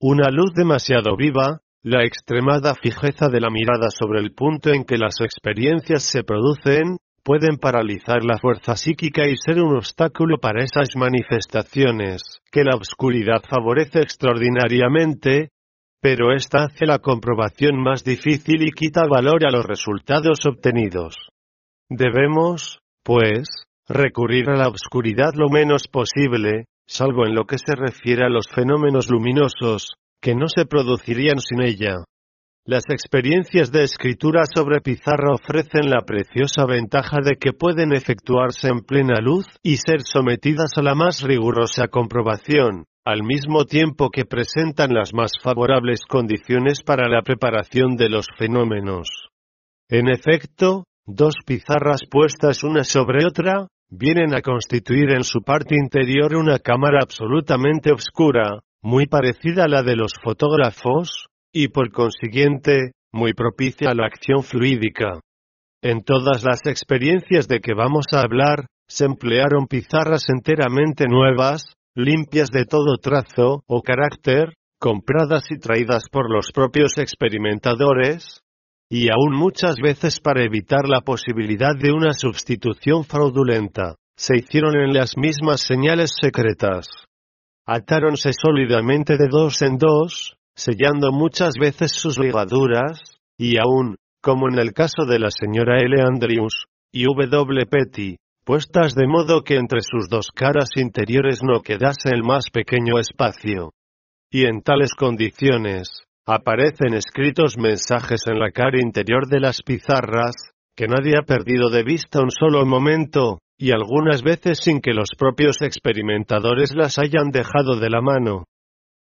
Una luz demasiado viva, la extremada fijeza de la mirada sobre el punto en que las experiencias se producen, pueden paralizar la fuerza psíquica y ser un obstáculo para esas manifestaciones, que la oscuridad favorece extraordinariamente, pero esta hace la comprobación más difícil y quita valor a los resultados obtenidos. Debemos, pues, recurrir a la oscuridad lo menos posible, salvo en lo que se refiere a los fenómenos luminosos, que no se producirían sin ella. Las experiencias de escritura sobre pizarra ofrecen la preciosa ventaja de que pueden efectuarse en plena luz y ser sometidas a la más rigurosa comprobación, al mismo tiempo que presentan las más favorables condiciones para la preparación de los fenómenos. En efecto, dos pizarras puestas una sobre otra, vienen a constituir en su parte interior una cámara absolutamente oscura, muy parecida a la de los fotógrafos, y por consiguiente, muy propicia a la acción fluídica. En todas las experiencias de que vamos a hablar, se emplearon pizarras enteramente nuevas, limpias de todo trazo o carácter, compradas y traídas por los propios experimentadores, y aún muchas veces para evitar la posibilidad de una sustitución fraudulenta, se hicieron en las mismas señales secretas. Atáronse sólidamente de dos en dos, sellando muchas veces sus ligaduras, y aún, como en el caso de la señora L. Andrews, y W. Petty, puestas de modo que entre sus dos caras interiores no quedase el más pequeño espacio. Y en tales condiciones, Aparecen escritos mensajes en la cara interior de las pizarras, que nadie ha perdido de vista un solo momento, y algunas veces sin que los propios experimentadores las hayan dejado de la mano.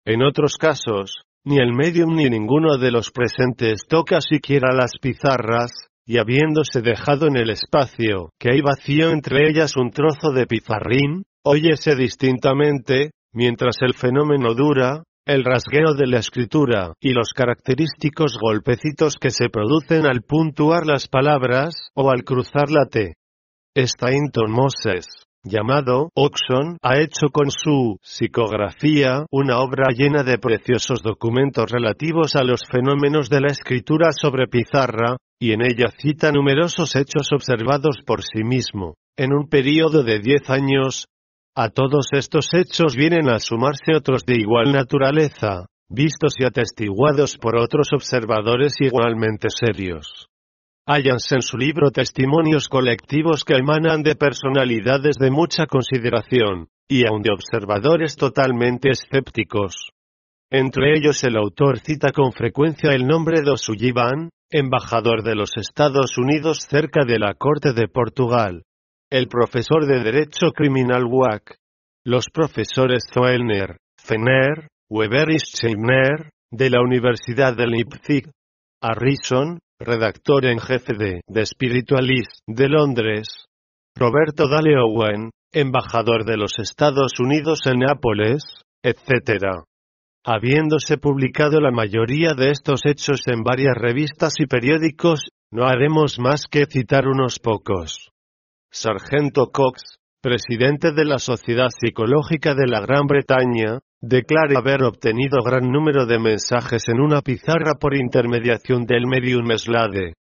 En otros casos, ni el medium ni ninguno de los presentes toca siquiera las pizarras, y habiéndose dejado en el espacio, que hay vacío entre ellas un trozo de pizarrín, óyese distintamente, mientras el fenómeno dura, el rasgueo de la escritura, y los característicos golpecitos que se producen al puntuar las palabras, o al cruzar la T. Stainton Moses, llamado Oxon, ha hecho con su psicografía una obra llena de preciosos documentos relativos a los fenómenos de la escritura sobre pizarra, y en ella cita numerosos hechos observados por sí mismo, en un período de diez años, a todos estos hechos vienen a sumarse otros de igual naturaleza, vistos y atestiguados por otros observadores igualmente serios. Hállanse en su libro testimonios colectivos que emanan de personalidades de mucha consideración, y aun de observadores totalmente escépticos. Entre ellos el autor cita con frecuencia el nombre de O'Sullivan, embajador de los Estados Unidos cerca de la Corte de Portugal. El profesor de Derecho Criminal WAC. Los profesores Zoellner, Fenner, Weber y de la Universidad de Leipzig. Harrison, redactor en jefe de The Spiritualist, de Londres. Roberto Dale Owen, embajador de los Estados Unidos en Nápoles, etc. Habiéndose publicado la mayoría de estos hechos en varias revistas y periódicos, no haremos más que citar unos pocos. Sargento Cox, presidente de la Sociedad Psicológica de la Gran Bretaña, declara haber obtenido gran número de mensajes en una pizarra por intermediación del medium Slade.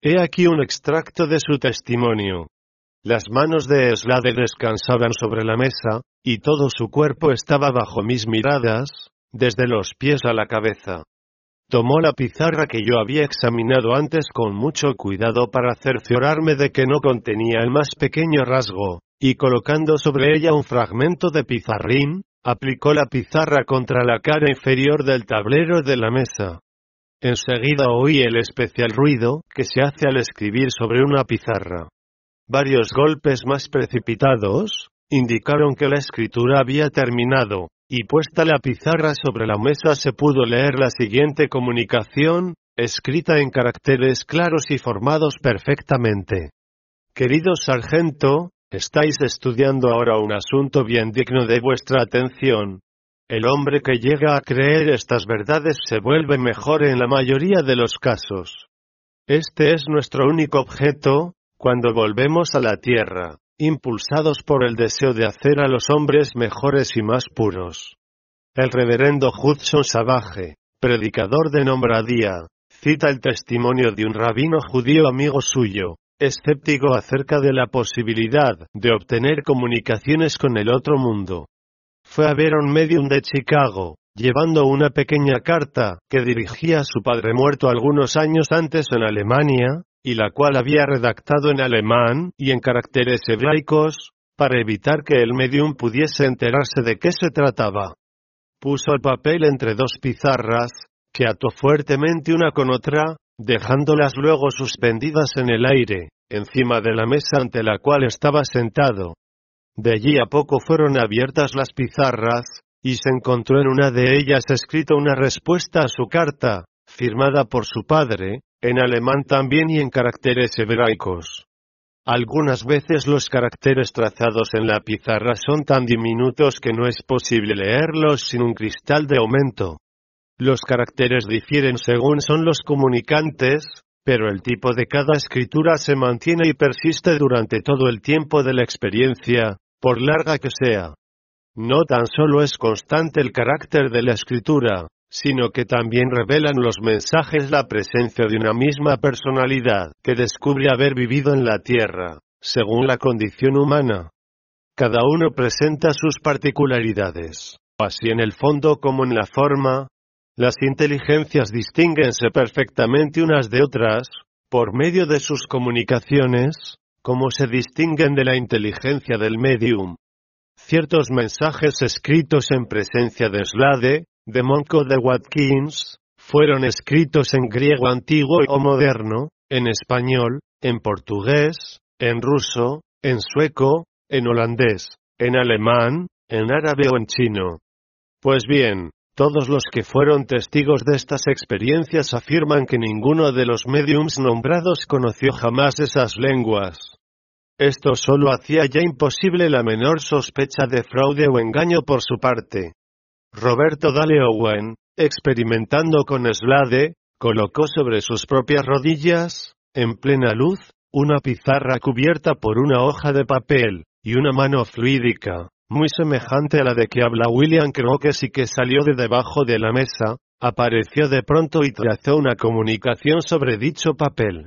He aquí un extracto de su testimonio. Las manos de Slade descansaban sobre la mesa, y todo su cuerpo estaba bajo mis miradas, desde los pies a la cabeza. Tomó la pizarra que yo había examinado antes con mucho cuidado para cerciorarme de que no contenía el más pequeño rasgo, y colocando sobre ella un fragmento de pizarrín, aplicó la pizarra contra la cara inferior del tablero de la mesa. Enseguida oí el especial ruido que se hace al escribir sobre una pizarra. Varios golpes más precipitados, indicaron que la escritura había terminado, y puesta la pizarra sobre la mesa se pudo leer la siguiente comunicación, escrita en caracteres claros y formados perfectamente. Querido sargento, estáis estudiando ahora un asunto bien digno de vuestra atención. El hombre que llega a creer estas verdades se vuelve mejor en la mayoría de los casos. Este es nuestro único objeto, cuando volvemos a la tierra impulsados por el deseo de hacer a los hombres mejores y más puros. El reverendo Hudson Savage, predicador de Nombradía, cita el testimonio de un rabino judío amigo suyo, escéptico acerca de la posibilidad de obtener comunicaciones con el otro mundo. Fue a ver un medium de Chicago, llevando una pequeña carta que dirigía a su padre muerto algunos años antes en Alemania, y la cual había redactado en alemán y en caracteres hebraicos, para evitar que el medium pudiese enterarse de qué se trataba. Puso el papel entre dos pizarras, que ató fuertemente una con otra, dejándolas luego suspendidas en el aire, encima de la mesa ante la cual estaba sentado. De allí a poco fueron abiertas las pizarras, y se encontró en una de ellas escrita una respuesta a su carta, firmada por su padre, en alemán también y en caracteres hebraicos. Algunas veces los caracteres trazados en la pizarra son tan diminutos que no es posible leerlos sin un cristal de aumento. Los caracteres difieren según son los comunicantes, pero el tipo de cada escritura se mantiene y persiste durante todo el tiempo de la experiencia, por larga que sea. No tan solo es constante el carácter de la escritura, sino que también revelan los mensajes la presencia de una misma personalidad que descubre haber vivido en la Tierra, según la condición humana. Cada uno presenta sus particularidades, así en el fondo como en la forma. Las inteligencias distinguense perfectamente unas de otras, por medio de sus comunicaciones, como se distinguen de la inteligencia del medium. Ciertos mensajes escritos en presencia de Slade, de Monco de Watkins, fueron escritos en griego antiguo o moderno, en español, en portugués, en ruso, en sueco, en holandés, en alemán, en árabe o en chino. Pues bien, todos los que fueron testigos de estas experiencias afirman que ninguno de los mediums nombrados conoció jamás esas lenguas. Esto solo hacía ya imposible la menor sospecha de fraude o engaño por su parte. Roberto Dale Owen, experimentando con Slade, colocó sobre sus propias rodillas, en plena luz, una pizarra cubierta por una hoja de papel, y una mano fluídica, muy semejante a la de que habla William Crookes y que salió de debajo de la mesa, apareció de pronto y trazó una comunicación sobre dicho papel.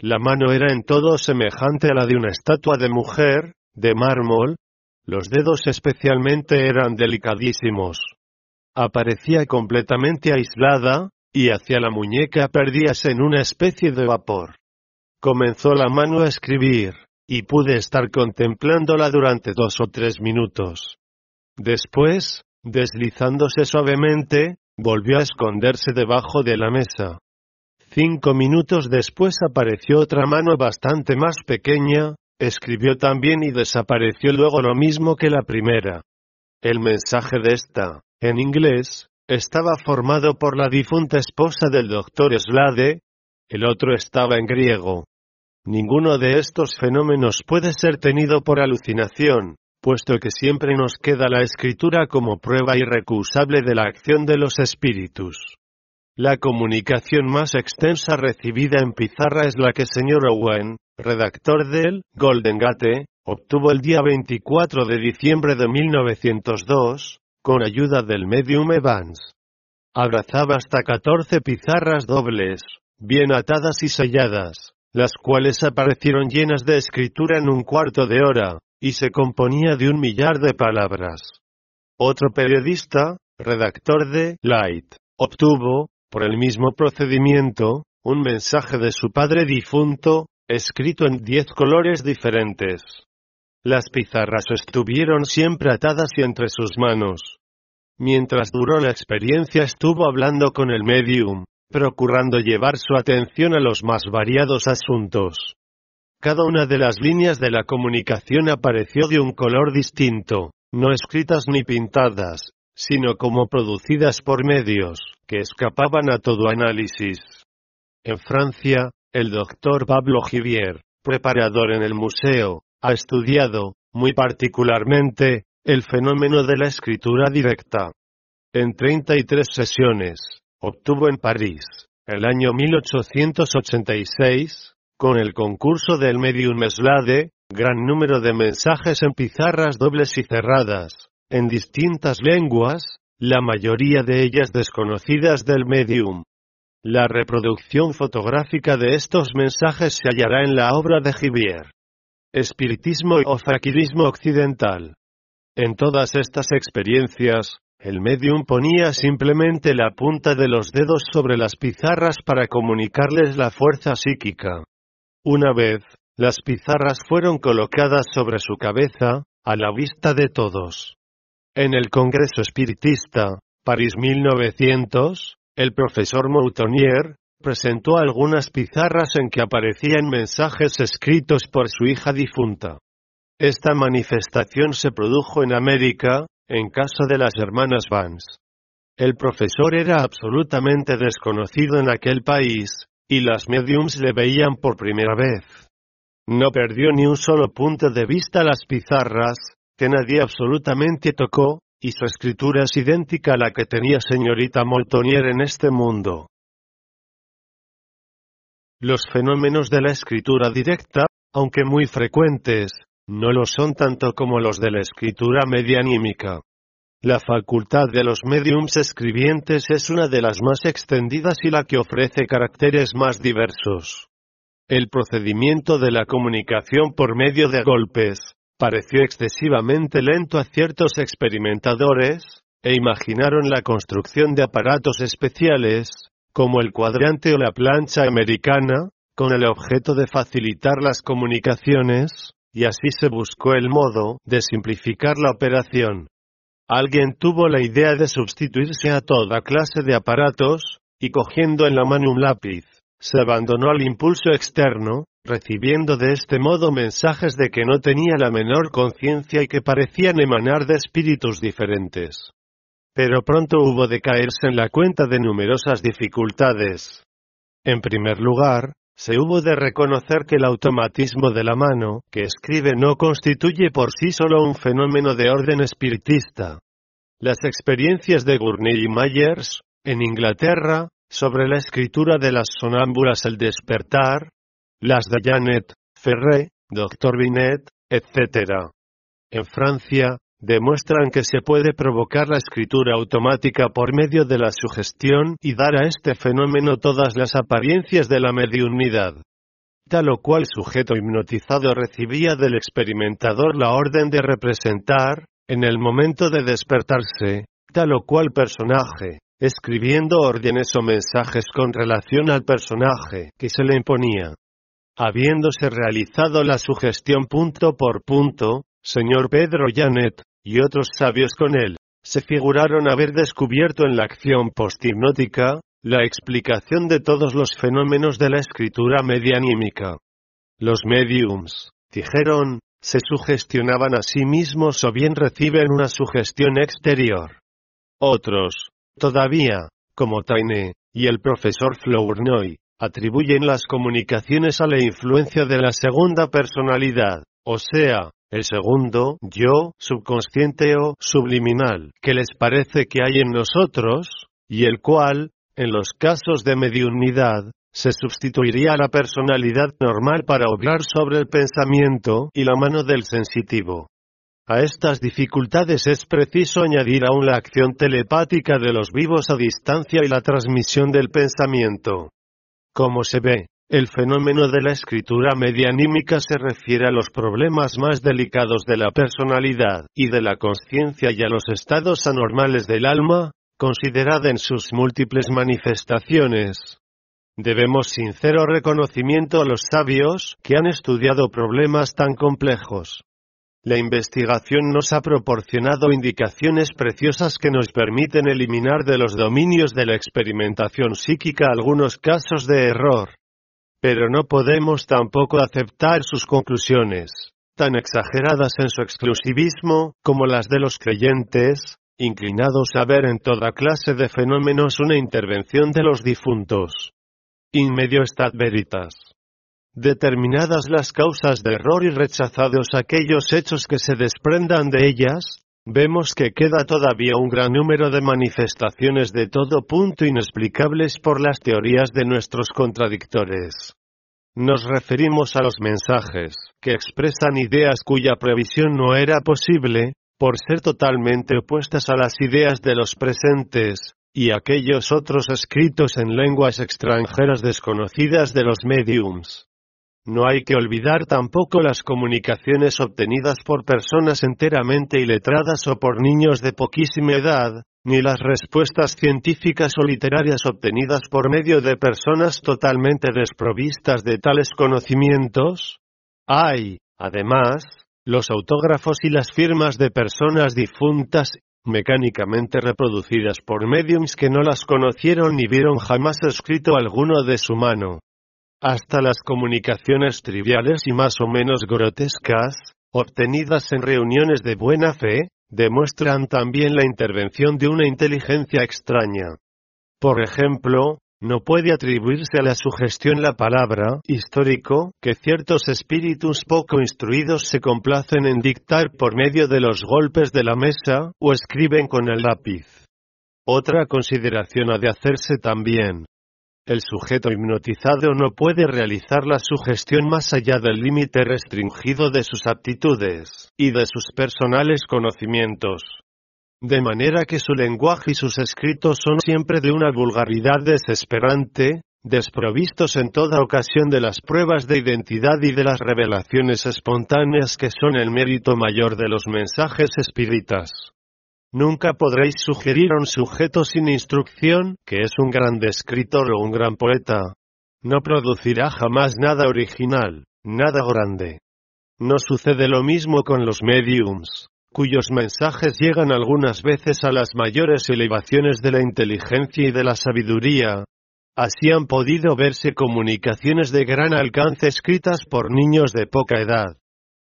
La mano era en todo semejante a la de una estatua de mujer, de mármol, los dedos especialmente eran delicadísimos. Aparecía completamente aislada, y hacia la muñeca perdíase en una especie de vapor. Comenzó la mano a escribir, y pude estar contemplándola durante dos o tres minutos. Después, deslizándose suavemente, volvió a esconderse debajo de la mesa. Cinco minutos después apareció otra mano bastante más pequeña, escribió también y desapareció luego lo mismo que la primera. El mensaje de esta, en inglés, estaba formado por la difunta esposa del doctor Slade, el otro estaba en griego. Ninguno de estos fenómenos puede ser tenido por alucinación, puesto que siempre nos queda la escritura como prueba irrecusable de la acción de los espíritus. La comunicación más extensa recibida en pizarra es la que señor Owen, redactor del Golden Gate, obtuvo el día 24 de diciembre de 1902, con ayuda del medium Evans. Abrazaba hasta 14 pizarras dobles, bien atadas y selladas, las cuales aparecieron llenas de escritura en un cuarto de hora, y se componía de un millar de palabras. Otro periodista, redactor de Light, obtuvo, por el mismo procedimiento, un mensaje de su padre difunto, escrito en diez colores diferentes. Las pizarras estuvieron siempre atadas y entre sus manos. Mientras duró la experiencia estuvo hablando con el medium, procurando llevar su atención a los más variados asuntos. Cada una de las líneas de la comunicación apareció de un color distinto, no escritas ni pintadas, sino como producidas por medios, que escapaban a todo análisis. En Francia, el doctor Pablo Givier, preparador en el museo, ha estudiado, muy particularmente, el fenómeno de la escritura directa. En 33 sesiones, obtuvo en París, el año 1886, con el concurso del medium Slade, gran número de mensajes en pizarras dobles y cerradas, en distintas lenguas, la mayoría de ellas desconocidas del medium. La reproducción fotográfica de estos mensajes se hallará en la obra de Givier. Espiritismo o faquirismo occidental. En todas estas experiencias, el medium ponía simplemente la punta de los dedos sobre las pizarras para comunicarles la fuerza psíquica. Una vez, las pizarras fueron colocadas sobre su cabeza, a la vista de todos. En el Congreso Espiritista, París 1900, el profesor Moutonier, presentó algunas pizarras en que aparecían mensajes escritos por su hija difunta. Esta manifestación se produjo en América, en casa de las hermanas Vance. El profesor era absolutamente desconocido en aquel país, y las mediums le veían por primera vez. No perdió ni un solo punto de vista las pizarras, que nadie absolutamente tocó, y su escritura es idéntica a la que tenía señorita Moltonier en este mundo. Los fenómenos de la escritura directa, aunque muy frecuentes, no lo son tanto como los de la escritura medianímica. La facultad de los mediums escribientes es una de las más extendidas y la que ofrece caracteres más diversos. El procedimiento de la comunicación por medio de golpes, pareció excesivamente lento a ciertos experimentadores, e imaginaron la construcción de aparatos especiales, como el cuadrante o la plancha americana, con el objeto de facilitar las comunicaciones, y así se buscó el modo de simplificar la operación. Alguien tuvo la idea de sustituirse a toda clase de aparatos, y cogiendo en la mano un lápiz, se abandonó al impulso externo, recibiendo de este modo mensajes de que no tenía la menor conciencia y que parecían emanar de espíritus diferentes. Pero pronto hubo de caerse en la cuenta de numerosas dificultades. En primer lugar, se hubo de reconocer que el automatismo de la mano que escribe no constituye por sí solo un fenómeno de orden espiritista. Las experiencias de Gurney y Myers, en Inglaterra, sobre la escritura de las sonámbulas El despertar, las de Janet, Ferré, Dr. Binet, etc. En Francia, demuestran que se puede provocar la escritura automática por medio de la sugestión y dar a este fenómeno todas las apariencias de la mediunidad. Tal o cual sujeto hipnotizado recibía del experimentador la orden de representar, en el momento de despertarse, tal o cual personaje, escribiendo órdenes o mensajes con relación al personaje que se le imponía. Habiéndose realizado la sugestión punto por punto, señor Pedro Janet, y otros sabios con él, se figuraron haber descubierto en la acción posthipnótica, la explicación de todos los fenómenos de la escritura medianímica. Los mediums, dijeron, se sugestionaban a sí mismos o bien reciben una sugestión exterior. Otros, todavía, como Taine, y el profesor Flournoy, atribuyen las comunicaciones a la influencia de la segunda personalidad, o sea, el segundo, yo, subconsciente o subliminal, que les parece que hay en nosotros, y el cual, en los casos de mediunidad, se sustituiría a la personalidad normal para obrar sobre el pensamiento y la mano del sensitivo. A estas dificultades es preciso añadir aún la acción telepática de los vivos a distancia y la transmisión del pensamiento. Como se ve, el fenómeno de la escritura medianímica se refiere a los problemas más delicados de la personalidad y de la conciencia y a los estados anormales del alma, considerada en sus múltiples manifestaciones. Debemos sincero reconocimiento a los sabios que han estudiado problemas tan complejos. La investigación nos ha proporcionado indicaciones preciosas que nos permiten eliminar de los dominios de la experimentación psíquica algunos casos de error. Pero no podemos tampoco aceptar sus conclusiones, tan exageradas en su exclusivismo como las de los creyentes, inclinados a ver en toda clase de fenómenos una intervención de los difuntos. In medio stat veritas. Determinadas las causas de error y rechazados aquellos hechos que se desprendan de ellas, vemos que queda todavía un gran número de manifestaciones de todo punto inexplicables por las teorías de nuestros contradictores. Nos referimos a los mensajes, que expresan ideas cuya previsión no era posible, por ser totalmente opuestas a las ideas de los presentes, y aquellos otros escritos en lenguas extranjeras desconocidas de los mediums. No hay que olvidar tampoco las comunicaciones obtenidas por personas enteramente iletradas o por niños de poquísima edad, ni las respuestas científicas o literarias obtenidas por medio de personas totalmente desprovistas de tales conocimientos. Hay, además, los autógrafos y las firmas de personas difuntas, mecánicamente reproducidas por mediums que no las conocieron ni vieron jamás escrito alguno de su mano. Hasta las comunicaciones triviales y más o menos grotescas, obtenidas en reuniones de buena fe, demuestran también la intervención de una inteligencia extraña. Por ejemplo, no puede atribuirse a la sugestión la palabra histórico que ciertos espíritus poco instruidos se complacen en dictar por medio de los golpes de la mesa o escriben con el lápiz. Otra consideración ha de hacerse también. El sujeto hipnotizado no puede realizar la sugestión más allá del límite restringido de sus aptitudes y de sus personales conocimientos de manera que su lenguaje y sus escritos son siempre de una vulgaridad desesperante, desprovistos en toda ocasión de las pruebas de identidad y de las revelaciones espontáneas que son el mérito mayor de los mensajes espíritas. Nunca podréis sugerir a un sujeto sin instrucción, que es un gran escritor o un gran poeta. No producirá jamás nada original, nada grande. No sucede lo mismo con los mediums cuyos mensajes llegan algunas veces a las mayores elevaciones de la inteligencia y de la sabiduría. Así han podido verse comunicaciones de gran alcance escritas por niños de poca edad.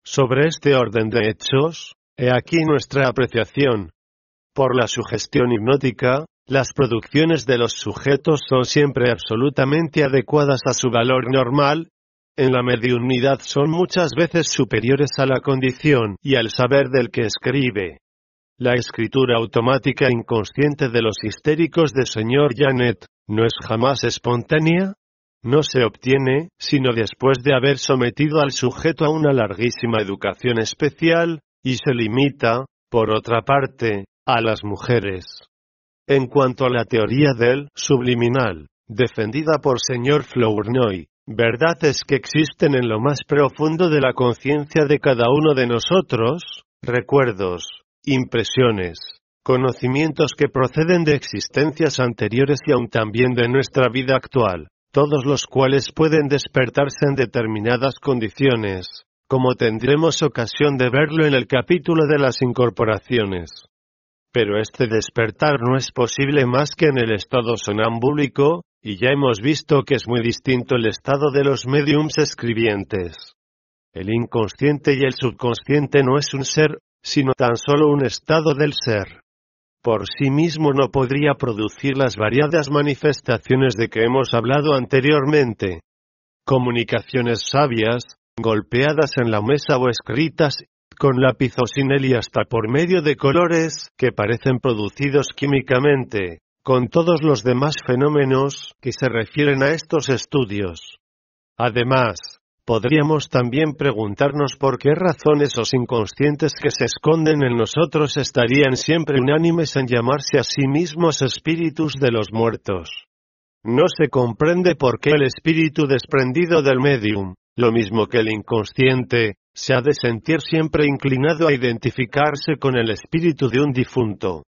Sobre este orden de hechos, he aquí nuestra apreciación. Por la sugestión hipnótica, las producciones de los sujetos son siempre absolutamente adecuadas a su valor normal, en la mediunidad son muchas veces superiores a la condición y al saber del que escribe. La escritura automática inconsciente de los histéricos de señor Janet, ¿no es jamás espontánea? No se obtiene, sino después de haber sometido al sujeto a una larguísima educación especial, y se limita, por otra parte, a las mujeres. En cuanto a la teoría del subliminal, defendida por señor Flournoy, Verdad es que existen en lo más profundo de la conciencia de cada uno de nosotros, recuerdos, impresiones, conocimientos que proceden de existencias anteriores y aun también de nuestra vida actual, todos los cuales pueden despertarse en determinadas condiciones, como tendremos ocasión de verlo en el capítulo de las incorporaciones. Pero este despertar no es posible más que en el estado sonambúlico, y ya hemos visto que es muy distinto el estado de los mediums escribientes. El inconsciente y el subconsciente no es un ser, sino tan solo un estado del ser. Por sí mismo no podría producir las variadas manifestaciones de que hemos hablado anteriormente. Comunicaciones sabias, golpeadas en la mesa o escritas, con lápiz o sin él y hasta por medio de colores que parecen producidos químicamente, con todos los demás fenómenos que se refieren a estos estudios. Además, podríamos también preguntarnos por qué razón esos inconscientes que se esconden en nosotros estarían siempre unánimes en llamarse a sí mismos espíritus de los muertos. No se comprende por qué el espíritu desprendido del medium, lo mismo que el inconsciente, se ha de sentir siempre inclinado a identificarse con el espíritu de un difunto.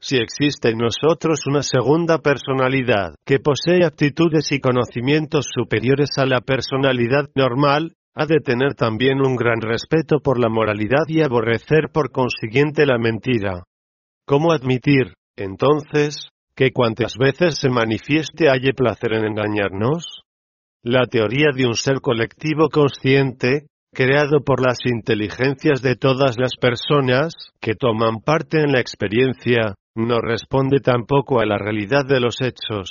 Si existe en nosotros una segunda personalidad que posee aptitudes y conocimientos superiores a la personalidad normal, ha de tener también un gran respeto por la moralidad y aborrecer por consiguiente la mentira. ¿Cómo admitir, entonces, que cuantas veces se manifieste haya placer en engañarnos? La teoría de un ser colectivo consciente, creado por las inteligencias de todas las personas que toman parte en la experiencia, no responde tampoco a la realidad de los hechos.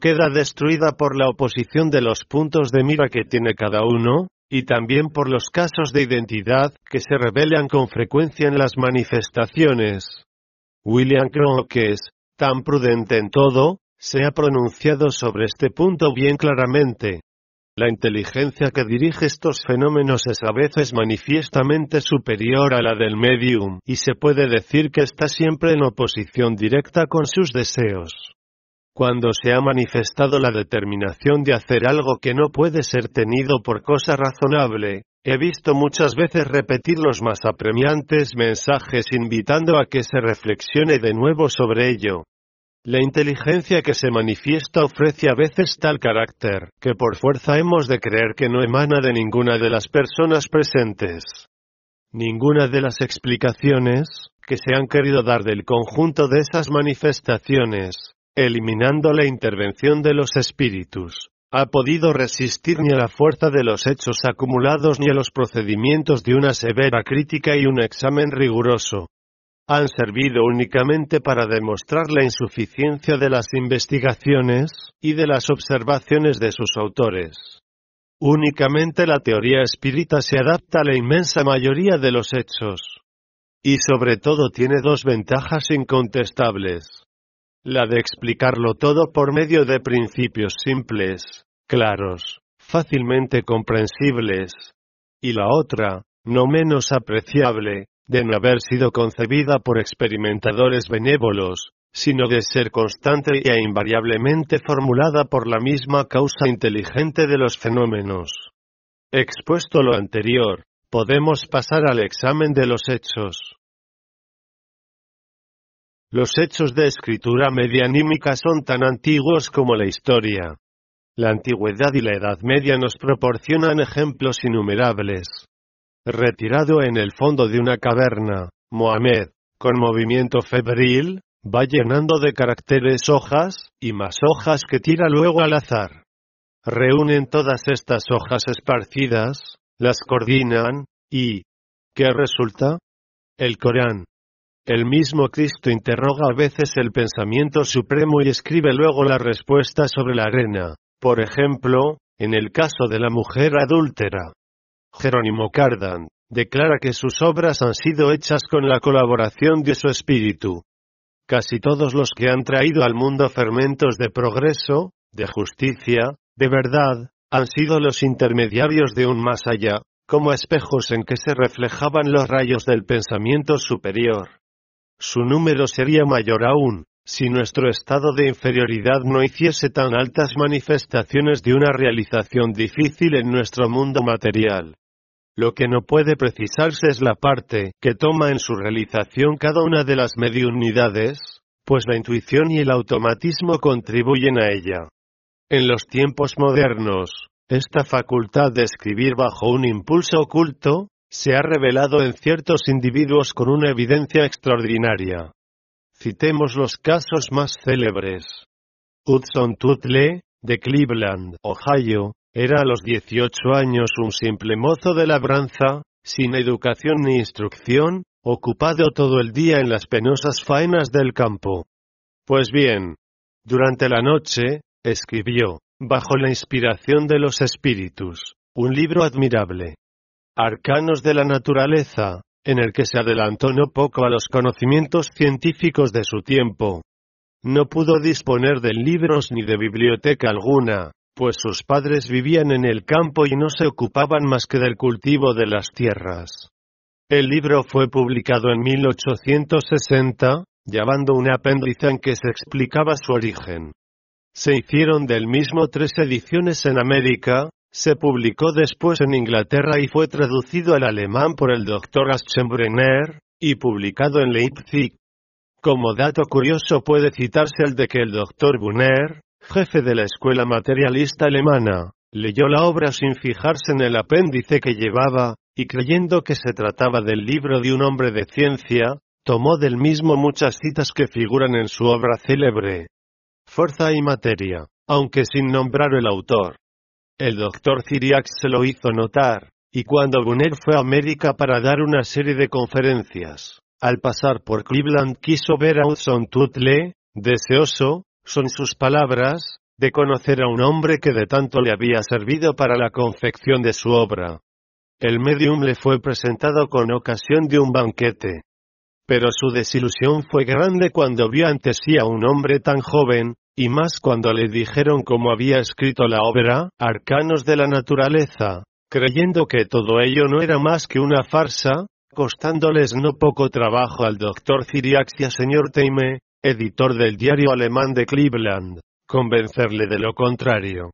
Queda destruida por la oposición de los puntos de mira que tiene cada uno, y también por los casos de identidad que se revelan con frecuencia en las manifestaciones. William Crookes, tan prudente en todo, se ha pronunciado sobre este punto bien claramente. La inteligencia que dirige estos fenómenos es a veces manifiestamente superior a la del medium, y se puede decir que está siempre en oposición directa con sus deseos. Cuando se ha manifestado la determinación de hacer algo que no puede ser tenido por cosa razonable, he visto muchas veces repetir los más apremiantes mensajes invitando a que se reflexione de nuevo sobre ello, la inteligencia que se manifiesta ofrece a veces tal carácter, que por fuerza hemos de creer que no emana de ninguna de las personas presentes. Ninguna de las explicaciones, que se han querido dar del conjunto de esas manifestaciones, eliminando la intervención de los espíritus, ha podido resistir ni a la fuerza de los hechos acumulados ni a los procedimientos de una severa crítica y un examen riguroso, han servido únicamente para demostrar la insuficiencia de las investigaciones y de las observaciones de sus autores. Únicamente la teoría espírita se adapta a la inmensa mayoría de los hechos. Y sobre todo tiene dos ventajas incontestables. La de explicarlo todo por medio de principios simples, claros, fácilmente comprensibles. Y la otra, no menos apreciable, de no haber sido concebida por experimentadores benévolos, sino de ser constante e invariablemente formulada por la misma causa inteligente de los fenómenos. Expuesto lo anterior, podemos pasar al examen de los hechos. Los hechos de escritura medianímica son tan antiguos como la historia. La antigüedad y la Edad Media nos proporcionan ejemplos innumerables. Retirado en el fondo de una caverna, Mohamed, con movimiento febril, va llenando de caracteres hojas, y más hojas que tira luego al azar. Reúnen todas estas hojas esparcidas, las coordinan, y... ¿Qué resulta? El Corán. El mismo Cristo interroga a veces el pensamiento supremo y escribe luego la respuesta sobre la arena, por ejemplo, en el caso de la mujer adúltera. Jerónimo Cardan, declara que sus obras han sido hechas con la colaboración de su espíritu. Casi todos los que han traído al mundo fermentos de progreso, de justicia, de verdad, han sido los intermediarios de un más allá, como espejos en que se reflejaban los rayos del pensamiento superior. Su número sería mayor aún, si nuestro estado de inferioridad no hiciese tan altas manifestaciones de una realización difícil en nuestro mundo material. Lo que no puede precisarse es la parte que toma en su realización cada una de las mediunidades, pues la intuición y el automatismo contribuyen a ella. En los tiempos modernos, esta facultad de escribir bajo un impulso oculto, se ha revelado en ciertos individuos con una evidencia extraordinaria, Citemos los casos más célebres. Hudson Tutle, de Cleveland, Ohio, era a los 18 años un simple mozo de labranza, sin educación ni instrucción, ocupado todo el día en las penosas faenas del campo. Pues bien, durante la noche, escribió, bajo la inspiración de los espíritus, un libro admirable. Arcanos de la naturaleza, en el que se adelantó no poco a los conocimientos científicos de su tiempo. No pudo disponer de libros ni de biblioteca alguna, pues sus padres vivían en el campo y no se ocupaban más que del cultivo de las tierras. El libro fue publicado en 1860, llevando un apéndice en que se explicaba su origen. Se hicieron del mismo tres ediciones en América, se publicó después en Inglaterra y fue traducido al alemán por el Dr. Aschenbrenner, y publicado en Leipzig. Como dato curioso puede citarse el de que el Dr. Brunner, jefe de la escuela materialista alemana, leyó la obra sin fijarse en el apéndice que llevaba, y creyendo que se trataba del libro de un hombre de ciencia, tomó del mismo muchas citas que figuran en su obra célebre. Fuerza y materia, aunque sin nombrar el autor. El doctor Ciriax se lo hizo notar, y cuando Gunner fue a América para dar una serie de conferencias, al pasar por Cleveland quiso ver a Hudson Tutle, deseoso, son sus palabras, de conocer a un hombre que de tanto le había servido para la confección de su obra. El medium le fue presentado con ocasión de un banquete. Pero su desilusión fue grande cuando vio ante sí a un hombre tan joven, y más cuando le dijeron cómo había escrito la obra, Arcanos de la Naturaleza, creyendo que todo ello no era más que una farsa, costándoles no poco trabajo al doctor Ciriax y a señor Teime, editor del diario alemán de Cleveland, convencerle de lo contrario.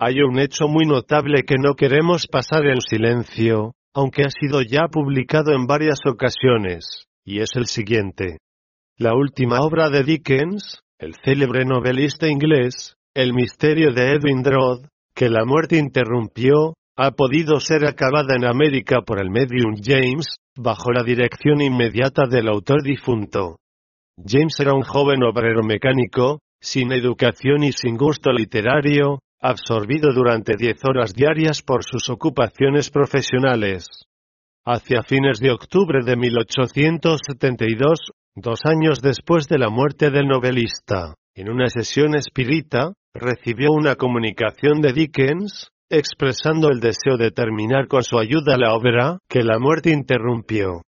Hay un hecho muy notable que no queremos pasar en silencio, aunque ha sido ya publicado en varias ocasiones, y es el siguiente. La última obra de Dickens, el célebre novelista inglés, El misterio de Edwin Drood, que la muerte interrumpió, ha podido ser acabada en América por el medium James, bajo la dirección inmediata del autor difunto. James era un joven obrero mecánico, sin educación y sin gusto literario, absorbido durante diez horas diarias por sus ocupaciones profesionales. Hacia fines de octubre de 1872, Dos años después de la muerte del novelista, en una sesión espírita, recibió una comunicación de Dickens, expresando el deseo de terminar con su ayuda la obra, que la muerte interrumpió.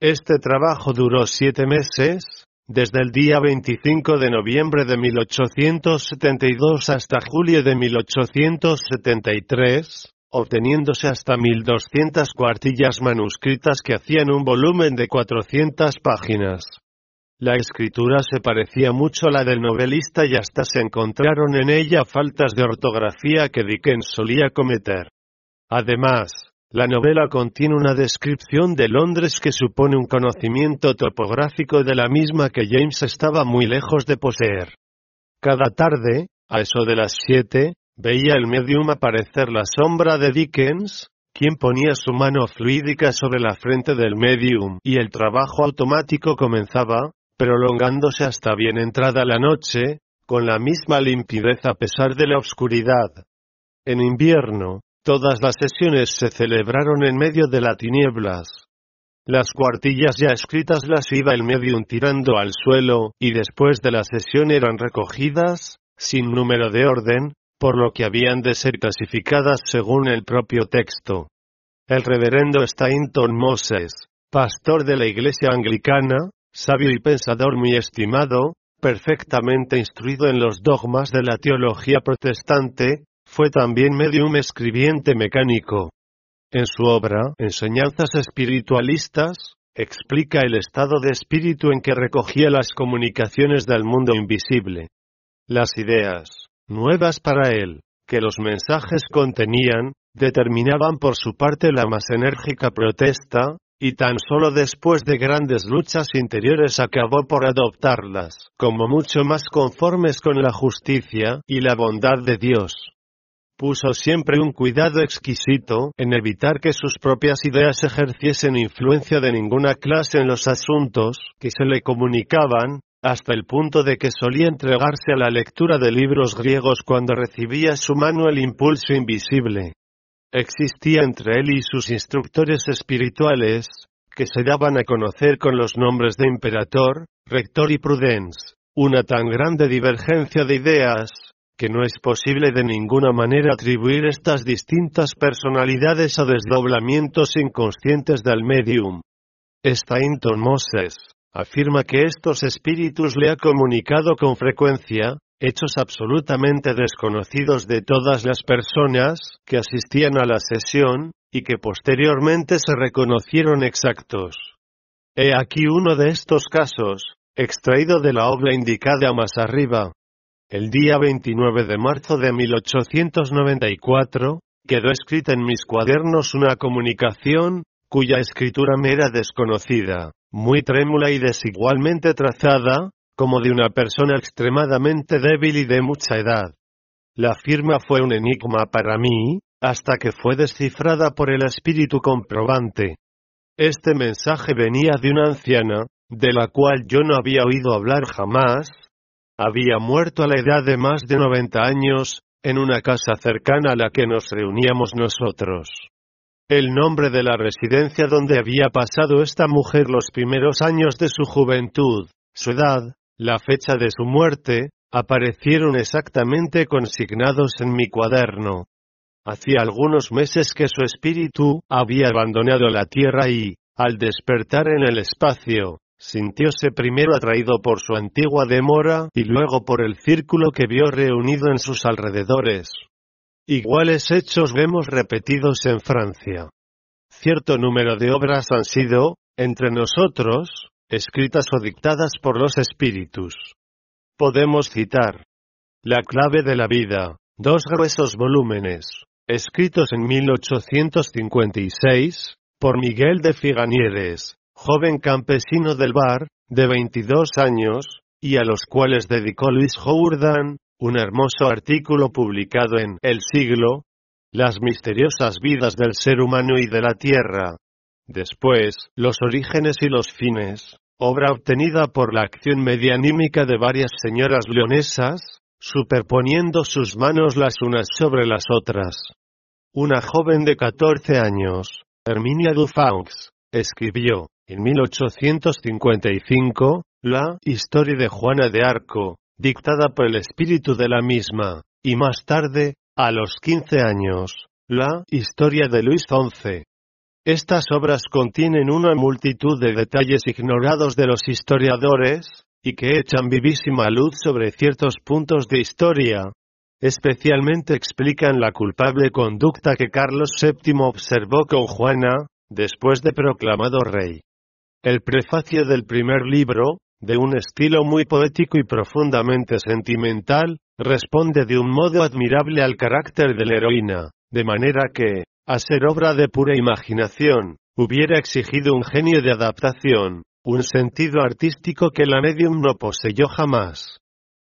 Este trabajo duró siete meses, desde el día 25 de noviembre de 1872 hasta julio de 1873, obteniéndose hasta 1200 cuartillas manuscritas que hacían un volumen de 400 páginas. La escritura se parecía mucho a la del novelista y hasta se encontraron en ella faltas de ortografía que Dickens solía cometer. Además, la novela contiene una descripción de Londres que supone un conocimiento topográfico de la misma que James estaba muy lejos de poseer. Cada tarde, a eso de las siete, Veía el medium aparecer la sombra de Dickens, quien ponía su mano fluídica sobre la frente del medium, y el trabajo automático comenzaba, prolongándose hasta bien entrada la noche, con la misma limpidez a pesar de la oscuridad. En invierno, todas las sesiones se celebraron en medio de las tinieblas. Las cuartillas ya escritas las iba el medium tirando al suelo, y después de la sesión eran recogidas, sin número de orden, por lo que habían de ser clasificadas según el propio texto. El reverendo Stainton Moses, pastor de la iglesia anglicana, sabio y pensador muy estimado, perfectamente instruido en los dogmas de la teología protestante, fue también medium escribiente mecánico. En su obra, Enseñanzas Espiritualistas, explica el estado de espíritu en que recogía las comunicaciones del mundo invisible. Las ideas, nuevas para él, que los mensajes contenían, determinaban por su parte la más enérgica protesta, y tan solo después de grandes luchas interiores acabó por adoptarlas, como mucho más conformes con la justicia y la bondad de Dios. Puso siempre un cuidado exquisito en evitar que sus propias ideas ejerciesen influencia de ninguna clase en los asuntos que se le comunicaban, hasta el punto de que solía entregarse a la lectura de libros griegos cuando recibía su mano el impulso invisible. Existía entre él y sus instructores espirituales, que se daban a conocer con los nombres de Imperator, Rector y Prudence, una tan grande divergencia de ideas, que no es posible de ninguna manera atribuir estas distintas personalidades a desdoblamientos inconscientes del medium. Stainton Moses afirma que estos espíritus le ha comunicado con frecuencia, hechos absolutamente desconocidos de todas las personas que asistían a la sesión, y que posteriormente se reconocieron exactos. He aquí uno de estos casos, extraído de la obra indicada más arriba. El día 29 de marzo de 1894, quedó escrita en mis cuadernos una comunicación, cuya escritura me era desconocida, muy trémula y desigualmente trazada, como de una persona extremadamente débil y de mucha edad. La firma fue un enigma para mí, hasta que fue descifrada por el espíritu comprobante. Este mensaje venía de una anciana, de la cual yo no había oído hablar jamás. Había muerto a la edad de más de 90 años, en una casa cercana a la que nos reuníamos nosotros. El nombre de la residencia donde había pasado esta mujer los primeros años de su juventud, su edad, la fecha de su muerte, aparecieron exactamente consignados en mi cuaderno. Hacía algunos meses que su espíritu había abandonado la tierra y, al despertar en el espacio, sintióse primero atraído por su antigua demora y luego por el círculo que vio reunido en sus alrededores. Iguales hechos vemos repetidos en Francia. Cierto número de obras han sido, entre nosotros, escritas o dictadas por los espíritus. Podemos citar La clave de la vida, dos gruesos volúmenes, escritos en 1856, por Miguel de Figanieres, joven campesino del Bar, de 22 años, y a los cuales dedicó Luis Jourdan, un hermoso artículo publicado en El siglo, Las misteriosas vidas del ser humano y de la tierra. Después, Los orígenes y los fines, obra obtenida por la acción medianímica de varias señoras leonesas, superponiendo sus manos las unas sobre las otras. Una joven de 14 años, Herminia Dufaux, escribió, en 1855, la Historia de Juana de Arco, dictada por el espíritu de la misma, y más tarde, a los 15 años, la Historia de Luis XI. Estas obras contienen una multitud de detalles ignorados de los historiadores, y que echan vivísima luz sobre ciertos puntos de historia. Especialmente explican la culpable conducta que Carlos VII observó con Juana, después de proclamado rey. El prefacio del primer libro, de un estilo muy poético y profundamente sentimental, responde de un modo admirable al carácter de la heroína, de manera que, a ser obra de pura imaginación, hubiera exigido un genio de adaptación, un sentido artístico que la medium no poseyó jamás.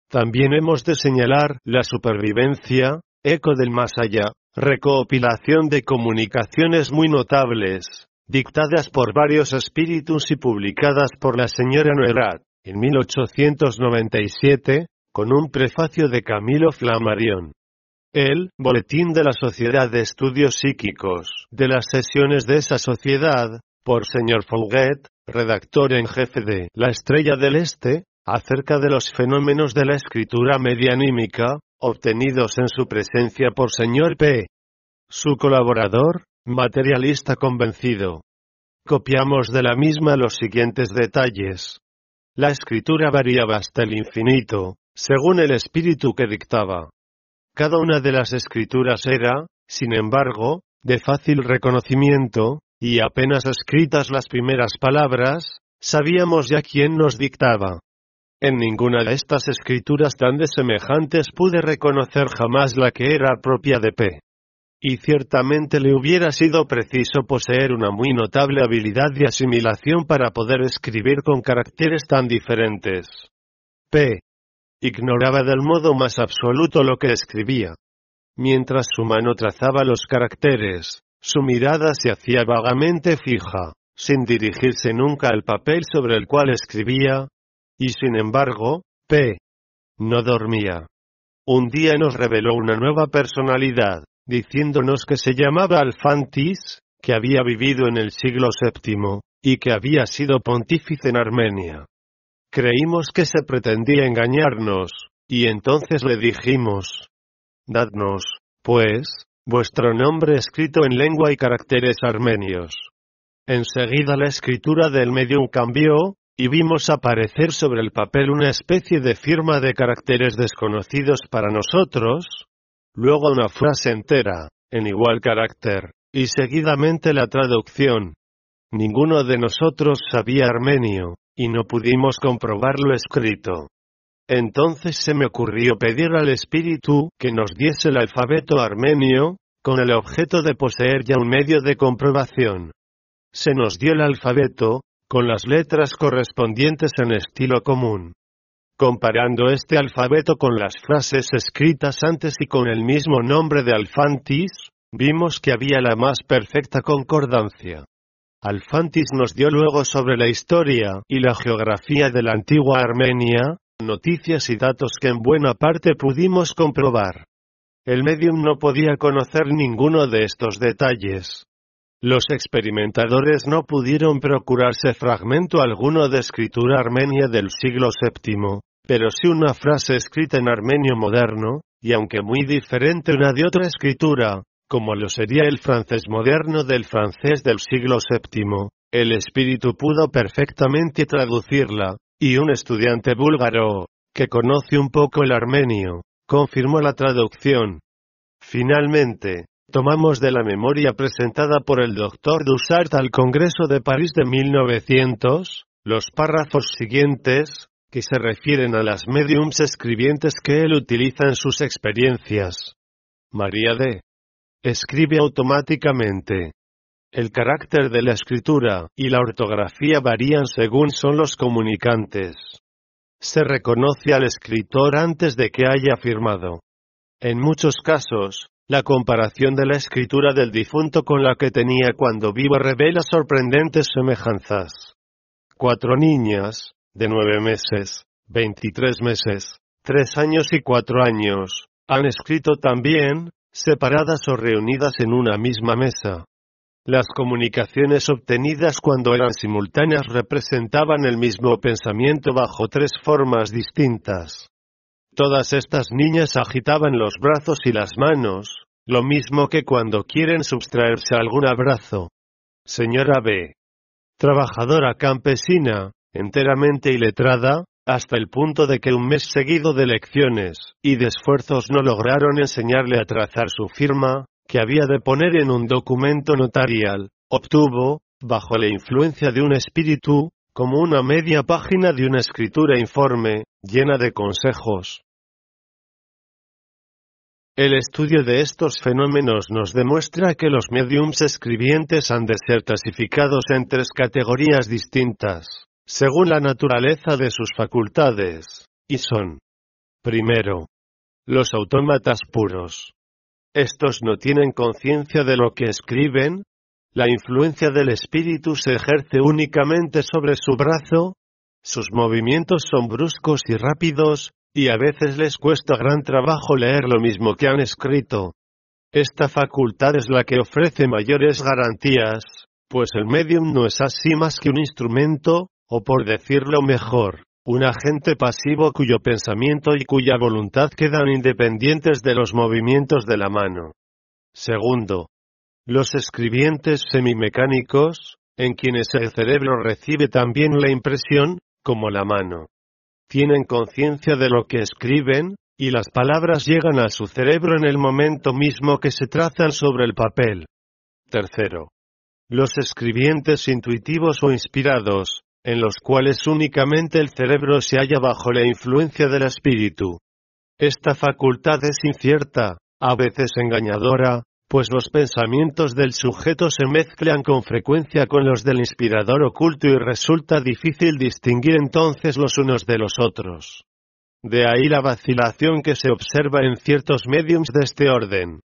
También hemos de señalar la supervivencia, eco del más allá, recopilación de comunicaciones muy notables, dictadas por varios espíritus y publicadas por la señora Noerat, en 1897, con un prefacio de Camilo Flammarion. El Boletín de la Sociedad de Estudios Psíquicos, de las sesiones de esa sociedad, por señor Fouguet, redactor en jefe de La Estrella del Este, acerca de los fenómenos de la escritura medianímica, obtenidos en su presencia por señor P. Su colaborador, Materialista convencido. Copiamos de la misma los siguientes detalles. La escritura variaba hasta el infinito, según el espíritu que dictaba. Cada una de las escrituras era, sin embargo, de fácil reconocimiento, y apenas escritas las primeras palabras, sabíamos ya quién nos dictaba. En ninguna de estas escrituras tan desemejantes pude reconocer jamás la que era propia de P. Y ciertamente le hubiera sido preciso poseer una muy notable habilidad de asimilación para poder escribir con caracteres tan diferentes. P. Ignoraba del modo más absoluto lo que escribía. Mientras su mano trazaba los caracteres, su mirada se hacía vagamente fija, sin dirigirse nunca al papel sobre el cual escribía. Y sin embargo, P. no dormía. Un día nos reveló una nueva personalidad, diciéndonos que se llamaba Alfantis, que había vivido en el siglo VII, y que había sido pontífice en Armenia. Creímos que se pretendía engañarnos, y entonces le dijimos, Dadnos, pues, vuestro nombre escrito en lengua y caracteres armenios. Enseguida la escritura del medium cambió, y vimos aparecer sobre el papel una especie de firma de caracteres desconocidos para nosotros, luego una frase entera, en igual carácter, y seguidamente la traducción. Ninguno de nosotros sabía armenio, y no pudimos comprobar lo escrito. Entonces se me ocurrió pedir al Espíritu que nos diese el alfabeto armenio, con el objeto de poseer ya un medio de comprobación. Se nos dio el alfabeto, con las letras correspondientes en estilo común. Comparando este alfabeto con las frases escritas antes y con el mismo nombre de Alfantis, vimos que había la más perfecta concordancia. Alfantis nos dio luego sobre la historia y la geografía de la antigua Armenia, noticias y datos que en buena parte pudimos comprobar. El medium no podía conocer ninguno de estos detalles. Los experimentadores no pudieron procurarse fragmento alguno de escritura armenia del siglo VII, pero sí una frase escrita en armenio moderno, y aunque muy diferente una de otra escritura, como lo sería el francés moderno del francés del siglo VII, el espíritu pudo perfectamente traducirla, y un estudiante búlgaro, que conoce un poco el armenio, confirmó la traducción. Finalmente, tomamos de la memoria presentada por el doctor Dussart al Congreso de París de 1900, los párrafos siguientes, que se refieren a las mediums escribientes que él utiliza en sus experiencias. María D. Escribe automáticamente. El carácter de la escritura y la ortografía varían según son los comunicantes. Se reconoce al escritor antes de que haya firmado. En muchos casos, la comparación de la escritura del difunto con la que tenía cuando vivo revela sorprendentes semejanzas. Cuatro niñas, de nueve meses, veintitrés meses, tres años y cuatro años, han escrito también, separadas o reunidas en una misma mesa. Las comunicaciones obtenidas cuando eran simultáneas representaban el mismo pensamiento bajo tres formas distintas. Todas estas niñas agitaban los brazos y las manos, lo mismo que cuando quieren sustraerse a algún abrazo. Señora B. Trabajadora campesina, enteramente iletrada, hasta el punto de que un mes seguido de lecciones y de esfuerzos no lograron enseñarle a trazar su firma, que había de poner en un documento notarial, obtuvo, bajo la influencia de un espíritu, como una media página de una escritura informe, llena de consejos. El estudio de estos fenómenos nos demuestra que los mediums escribientes han de ser clasificados en tres categorías distintas, según la naturaleza de sus facultades, y son, primero, los autómatas puros, estos no tienen conciencia de lo que escriben, la influencia del espíritu se ejerce únicamente sobre su brazo, sus movimientos son bruscos y rápidos, y a veces les cuesta gran trabajo leer lo mismo que han escrito. Esta facultad es la que ofrece mayores garantías, pues el medium no es así más que un instrumento, o por decirlo mejor, un agente pasivo cuyo pensamiento y cuya voluntad quedan independientes de los movimientos de la mano. Segundo, los escribientes semimecánicos, en quienes el cerebro recibe también la impresión, como la mano. Tienen conciencia de lo que escriben, y las palabras llegan a su cerebro en el momento mismo que se trazan sobre el papel. Tercero. Los escribientes intuitivos o inspirados, en los cuales únicamente el cerebro se halla bajo la influencia del espíritu. Esta facultad es incierta, a veces engañadora, pues los pensamientos del sujeto se mezclan con frecuencia con los del inspirador oculto y resulta difícil distinguir entonces los unos de los otros. De ahí la vacilación que se observa en ciertos mediums de este orden.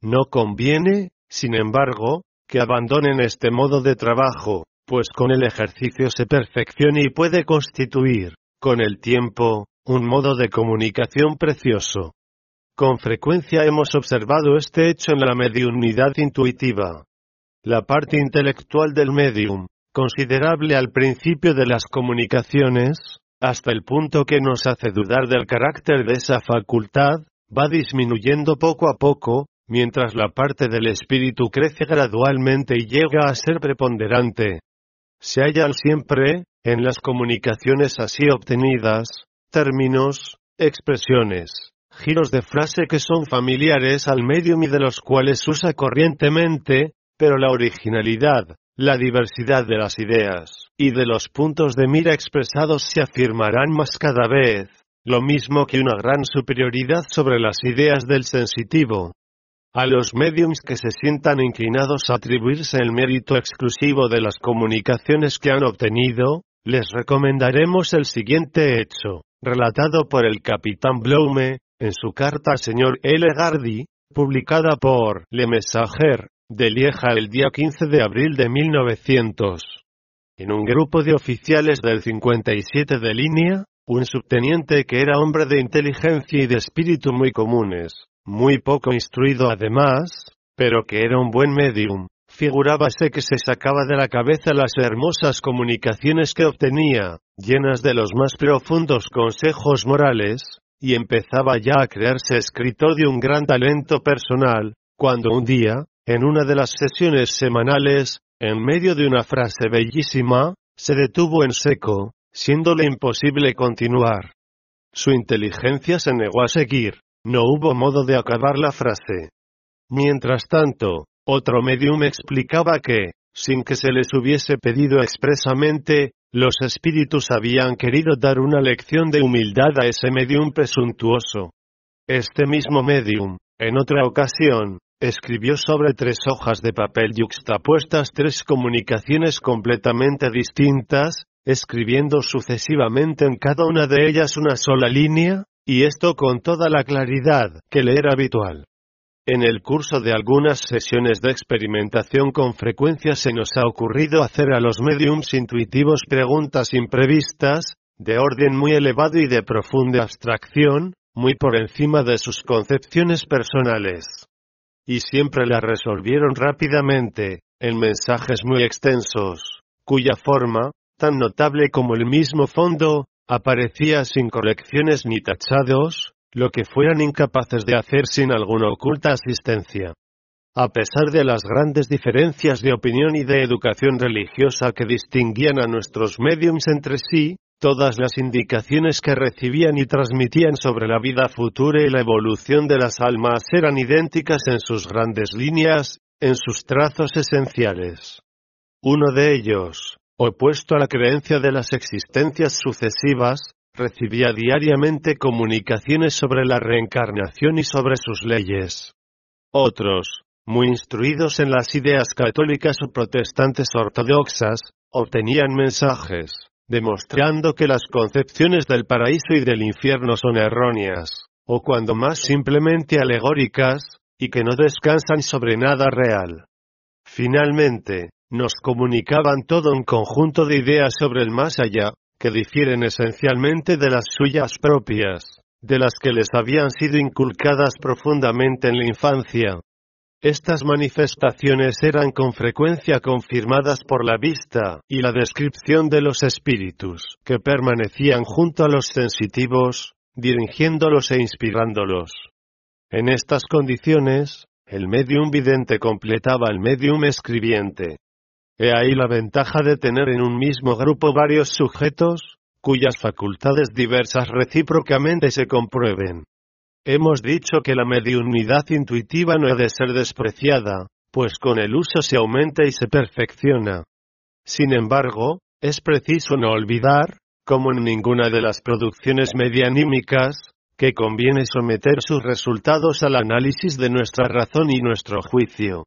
No conviene, sin embargo, que abandonen este modo de trabajo, pues con el ejercicio se perfecciona y puede constituir, con el tiempo, un modo de comunicación precioso. Con frecuencia hemos observado este hecho en la mediunidad intuitiva. La parte intelectual del medium, considerable al principio de las comunicaciones, hasta el punto que nos hace dudar del carácter de esa facultad, va disminuyendo poco a poco, mientras la parte del espíritu crece gradualmente y llega a ser preponderante. Se hallan siempre, en las comunicaciones así obtenidas, términos, expresiones, giros de frase que son familiares al medium y de los cuales usa corrientemente, pero la originalidad, la diversidad de las ideas y de los puntos de mira expresados se afirmarán más cada vez, lo mismo que una gran superioridad sobre las ideas del sensitivo. A los mediums que se sientan inclinados a atribuirse el mérito exclusivo de las comunicaciones que han obtenido, les recomendaremos el siguiente hecho, relatado por el capitán Bloume, en su carta al señor L. Gardy, publicada por Le Messager, de Lieja el día 15 de abril de 1900. En un grupo de oficiales del 57 de línea, un subteniente que era hombre de inteligencia y de espíritu muy comunes, muy poco instruido además, pero que era un buen medium, figurábase que se sacaba de la cabeza las hermosas comunicaciones que obtenía, llenas de los más profundos consejos morales, y empezaba ya a creerse escritor de un gran talento personal, cuando un día, en una de las sesiones semanales, en medio de una frase bellísima, se detuvo en seco, siéndole imposible continuar. Su inteligencia se negó a seguir, no hubo modo de acabar la frase. Mientras tanto, otro medium explicaba que, sin que se les hubiese pedido expresamente, los espíritus habían querido dar una lección de humildad a ese medium presuntuoso. Este mismo medium, en otra ocasión, Escribió sobre tres hojas de papel yuxtapuestas tres comunicaciones completamente distintas, escribiendo sucesivamente en cada una de ellas una sola línea, y esto con toda la claridad que le era habitual. En el curso de algunas sesiones de experimentación con frecuencia se nos ha ocurrido hacer a los mediums intuitivos preguntas imprevistas, de orden muy elevado y de profunda abstracción, muy por encima de sus concepciones personales y siempre la resolvieron rápidamente, en mensajes muy extensos, cuya forma, tan notable como el mismo fondo, aparecía sin correcciones ni tachados, lo que fueran incapaces de hacer sin alguna oculta asistencia. A pesar de las grandes diferencias de opinión y de educación religiosa que distinguían a nuestros mediums entre sí, Todas las indicaciones que recibían y transmitían sobre la vida futura y la evolución de las almas eran idénticas en sus grandes líneas, en sus trazos esenciales. Uno de ellos, opuesto a la creencia de las existencias sucesivas, recibía diariamente comunicaciones sobre la reencarnación y sobre sus leyes. Otros, muy instruidos en las ideas católicas o protestantes ortodoxas, obtenían mensajes, demostrando que las concepciones del paraíso y del infierno son erróneas, o cuando más simplemente alegóricas, y que no descansan sobre nada real. Finalmente, nos comunicaban todo un conjunto de ideas sobre el más allá, que difieren esencialmente de las suyas propias, de las que les habían sido inculcadas profundamente en la infancia, estas manifestaciones eran con frecuencia confirmadas por la vista y la descripción de los espíritus, que permanecían junto a los sensitivos, dirigiéndolos e inspirándolos. En estas condiciones, el medium vidente completaba al medium escribiente. He ahí la ventaja de tener en un mismo grupo varios sujetos, cuyas facultades diversas recíprocamente se comprueben. Hemos dicho que la mediunidad intuitiva no ha de ser despreciada, pues con el uso se aumenta y se perfecciona. Sin embargo, es preciso no olvidar, como en ninguna de las producciones medianímicas, que conviene someter sus resultados al análisis de nuestra razón y nuestro juicio.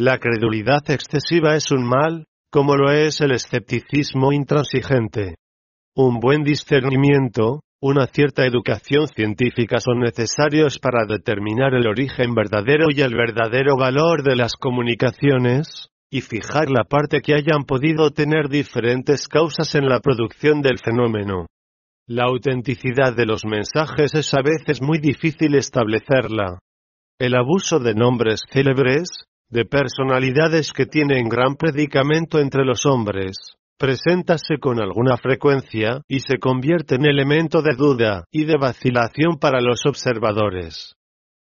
La credulidad excesiva es un mal, como lo es el escepticismo intransigente. Un buen discernimiento, una cierta educación científica son necesarios para determinar el origen verdadero y el verdadero valor de las comunicaciones, y fijar la parte que hayan podido tener diferentes causas en la producción del fenómeno. La autenticidad de los mensajes es a veces muy difícil establecerla. El abuso de nombres célebres, de personalidades que tienen gran predicamento entre los hombres, preséntase con alguna frecuencia y se convierte en elemento de duda y de vacilación para los observadores.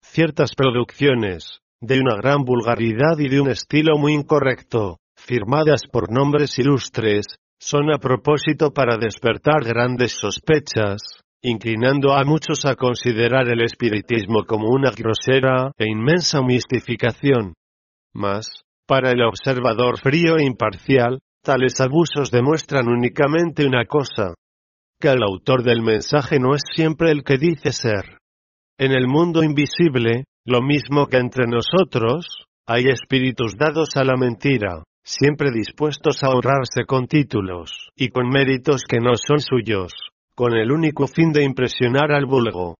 Ciertas producciones, de una gran vulgaridad y de un estilo muy incorrecto, firmadas por nombres ilustres, son a propósito para despertar grandes sospechas, inclinando a muchos a considerar el espiritismo como una grosera e inmensa mistificación. Mas, para el observador frío e imparcial, tales abusos demuestran únicamente una cosa, que el autor del mensaje no es siempre el que dice ser. En el mundo invisible, lo mismo que entre nosotros, hay espíritus dados a la mentira, siempre dispuestos a honrarse con títulos y con méritos que no son suyos, con el único fin de impresionar al vulgo.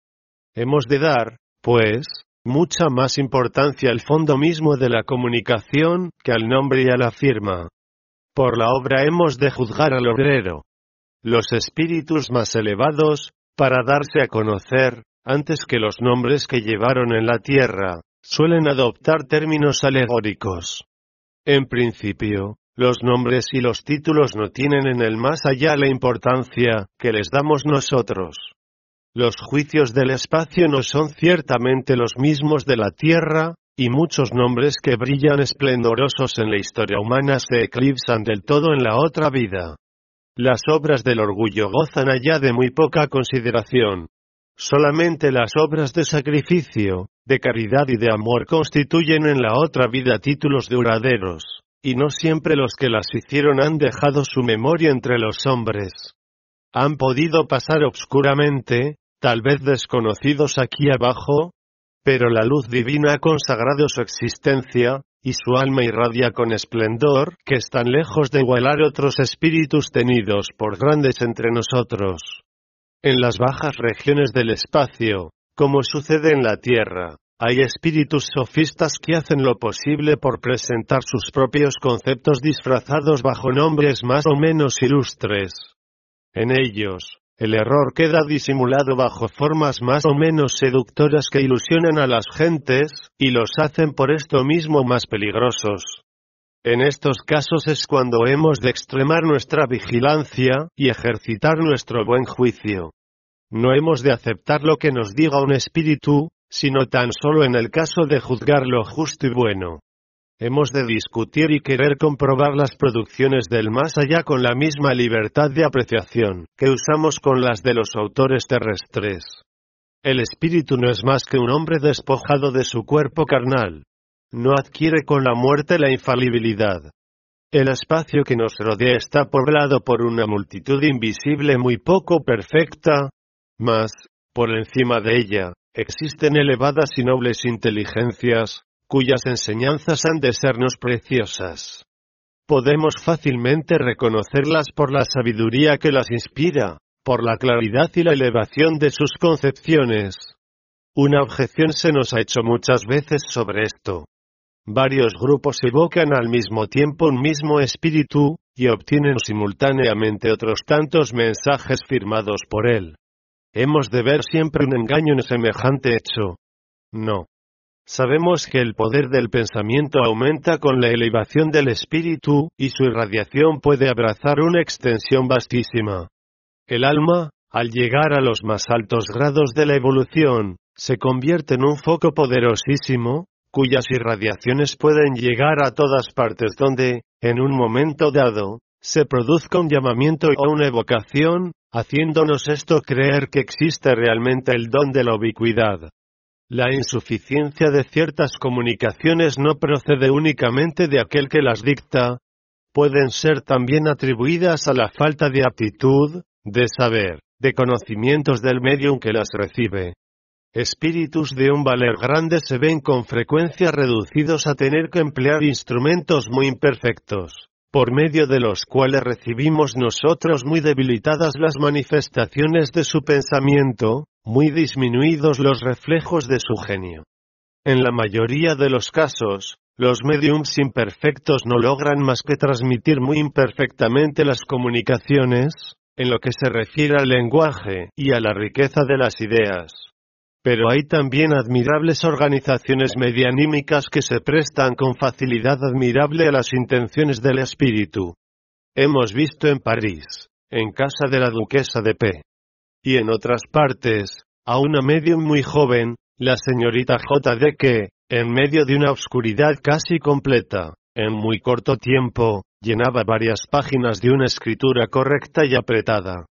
Hemos de dar, pues, mucha más importancia al fondo mismo de la comunicación que al nombre y a la firma. Por la obra hemos de juzgar al obrero. Los espíritus más elevados, para darse a conocer, antes que los nombres que llevaron en la tierra, suelen adoptar términos alegóricos. En principio, los nombres y los títulos no tienen en el más allá la importancia que les damos nosotros. Los juicios del espacio no son ciertamente los mismos de la Tierra, y muchos nombres que brillan esplendorosos en la historia humana se eclipsan del todo en la otra vida. Las obras del orgullo gozan allá de muy poca consideración. Solamente las obras de sacrificio, de caridad y de amor constituyen en la otra vida títulos duraderos y no siempre los que las hicieron han dejado su memoria entre los hombres. Han podido pasar obscuramente, tal vez desconocidos aquí abajo, pero la luz divina ha consagrado su existencia, y su alma irradia con esplendor, que están lejos de igualar otros espíritus tenidos por grandes entre nosotros. En las bajas regiones del espacio, como sucede en la Tierra, hay espíritus sofistas que hacen lo posible por presentar sus propios conceptos disfrazados bajo nombres más o menos ilustres. En ellos, el error queda disimulado bajo formas más o menos seductoras que ilusionan a las gentes, y los hacen por esto mismo más peligrosos. En estos casos es cuando hemos de extremar nuestra vigilancia y ejercitar nuestro buen juicio. No hemos de aceptar lo que nos diga un espíritu, sino tan solo en el caso de juzgar lo justo y bueno. Hemos de discutir y querer comprobar las producciones del más allá con la misma libertad de apreciación que usamos con las de los autores terrestres. El espíritu no es más que un hombre despojado de su cuerpo carnal. No adquiere con la muerte la infalibilidad. El espacio que nos rodea está poblado por una multitud invisible muy poco perfecta, mas, por encima de ella, existen elevadas y nobles inteligencias, cuyas enseñanzas han de sernos preciosas. Podemos fácilmente reconocerlas por la sabiduría que las inspira, por la claridad y la elevación de sus concepciones. Una objeción se nos ha hecho muchas veces sobre esto. Varios grupos evocan al mismo tiempo un mismo espíritu, y obtienen simultáneamente otros tantos mensajes firmados por él. Hemos de ver siempre un engaño en semejante hecho. No. Sabemos que el poder del pensamiento aumenta con la elevación del espíritu, y su irradiación puede abrazar una extensión vastísima. El alma, al llegar a los más altos grados de la evolución, se convierte en un foco poderosísimo, cuyas irradiaciones pueden llegar a todas partes donde, en un momento dado, se produzca un llamamiento o una evocación, haciéndonos esto creer que existe realmente el don de la ubicuidad. La insuficiencia de ciertas comunicaciones no procede únicamente de aquel que las dicta, pueden ser también atribuidas a la falta de aptitud, de saber, de conocimientos del medium que las recibe. Espíritus de un valer grande se ven con frecuencia reducidos a tener que emplear instrumentos muy imperfectos por medio de los cuales recibimos nosotros muy debilitadas las manifestaciones de su pensamiento, muy disminuidos los reflejos de su genio. En la mayoría de los casos, los mediums imperfectos no logran más que transmitir muy imperfectamente las comunicaciones, en lo que se refiere al lenguaje y a la riqueza de las ideas. Pero hay también admirables organizaciones medianímicas que se prestan con facilidad admirable a las intenciones del espíritu. Hemos visto en París, en casa de la duquesa de P. Y en otras partes, a una medium muy joven, la señorita J. D. que, en medio de una oscuridad casi completa, en muy corto tiempo, llenaba varias páginas de una escritura correcta y apretada.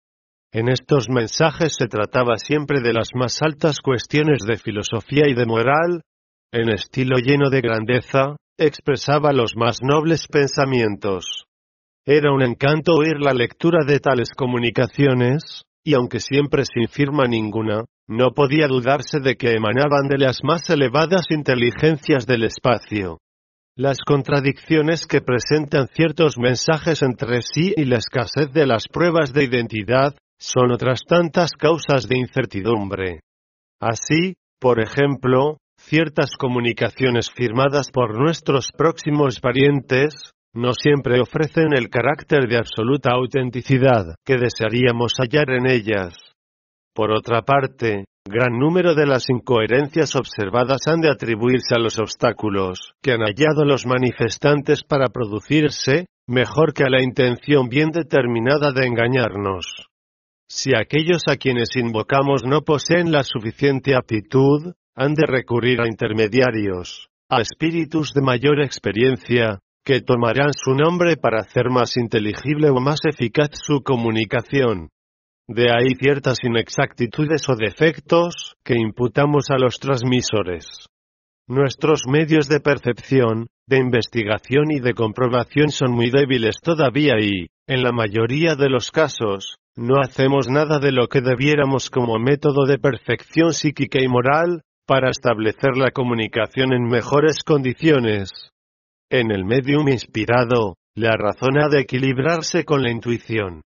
En estos mensajes se trataba siempre de las más altas cuestiones de filosofía y de moral, en estilo lleno de grandeza, expresaba los más nobles pensamientos. Era un encanto oír la lectura de tales comunicaciones, y aunque siempre sin firma ninguna, no podía dudarse de que emanaban de las más elevadas inteligencias del espacio. Las contradicciones que presentan ciertos mensajes entre sí y la escasez de las pruebas de identidad, son otras tantas causas de incertidumbre. Así, por ejemplo, ciertas comunicaciones firmadas por nuestros próximos parientes, no siempre ofrecen el carácter de absoluta autenticidad que desearíamos hallar en ellas. Por otra parte, gran número de las incoherencias observadas han de atribuirse a los obstáculos que han hallado los manifestantes para producirse, mejor que a la intención bien determinada de engañarnos. Si aquellos a quienes invocamos no poseen la suficiente aptitud, han de recurrir a intermediarios, a espíritus de mayor experiencia, que tomarán su nombre para hacer más inteligible o más eficaz su comunicación. De ahí ciertas inexactitudes o defectos que imputamos a los transmisores. Nuestros medios de percepción, de investigación y de comprobación son muy débiles todavía y, en la mayoría de los casos, no hacemos nada de lo que debiéramos como método de perfección psíquica y moral, para establecer la comunicación en mejores condiciones. En el medium inspirado, la razón ha de equilibrarse con la intuición.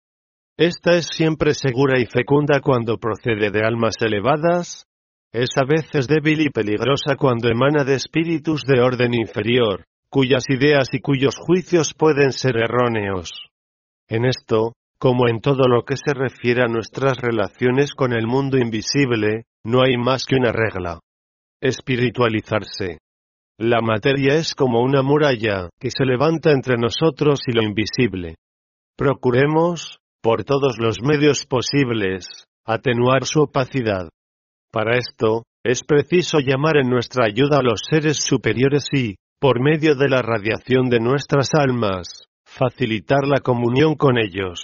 Esta es siempre segura y fecunda cuando procede de almas elevadas, es a veces débil y peligrosa cuando emana de espíritus de orden inferior, cuyas ideas y cuyos juicios pueden ser erróneos. En esto, como en todo lo que se refiere a nuestras relaciones con el mundo invisible, no hay más que una regla. Espiritualizarse. La materia es como una muralla que se levanta entre nosotros y lo invisible. Procuremos, por todos los medios posibles, atenuar su opacidad. Para esto, es preciso llamar en nuestra ayuda a los seres superiores y, por medio de la radiación de nuestras almas, facilitar la comunión con ellos.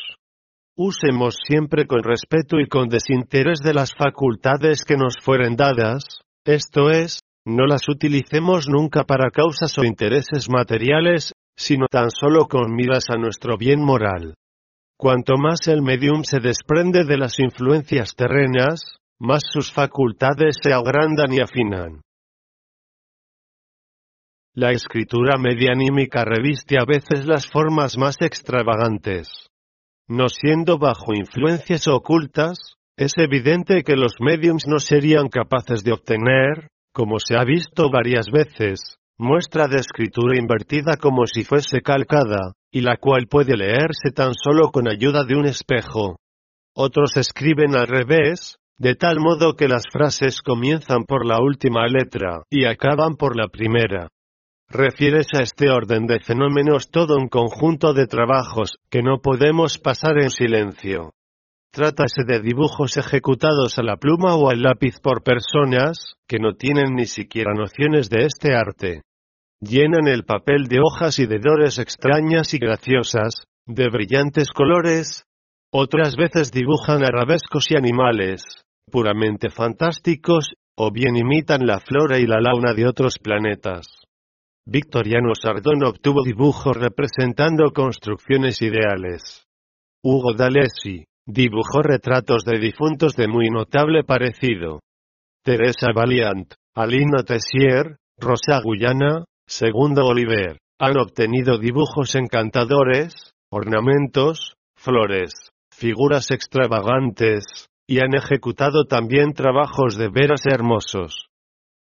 Usemos siempre con respeto y con desinterés de las facultades que nos fueren dadas, esto es, no las utilicemos nunca para causas o intereses materiales, sino tan solo con miras a nuestro bien moral. Cuanto más el medium se desprende de las influencias terrenas, más sus facultades se agrandan y afinan. La escritura medianímica reviste a veces las formas más extravagantes. No siendo bajo influencias ocultas, es evidente que los mediums no serían capaces de obtener, como se ha visto varias veces, muestra de escritura invertida como si fuese calcada, y la cual puede leerse tan solo con ayuda de un espejo. Otros escriben al revés, de tal modo que las frases comienzan por la última letra y acaban por la primera. Refieres a este orden de fenómenos todo un conjunto de trabajos que no podemos pasar en silencio. Trátase de dibujos ejecutados a la pluma o al lápiz por personas que no tienen ni siquiera nociones de este arte. Llenan el papel de hojas y de dores extrañas y graciosas, de brillantes colores. Otras veces dibujan arabescos y animales, puramente fantásticos, o bien imitan la flora y la launa de otros planetas. Victoriano Sardón obtuvo dibujos representando construcciones ideales. Hugo D'Alessi dibujó retratos de difuntos de muy notable parecido. Teresa Valiant, Alina Tessier, Rosa Guyana, Segundo Oliver, han obtenido dibujos encantadores, ornamentos, flores, figuras extravagantes, y han ejecutado también trabajos de veras hermosos.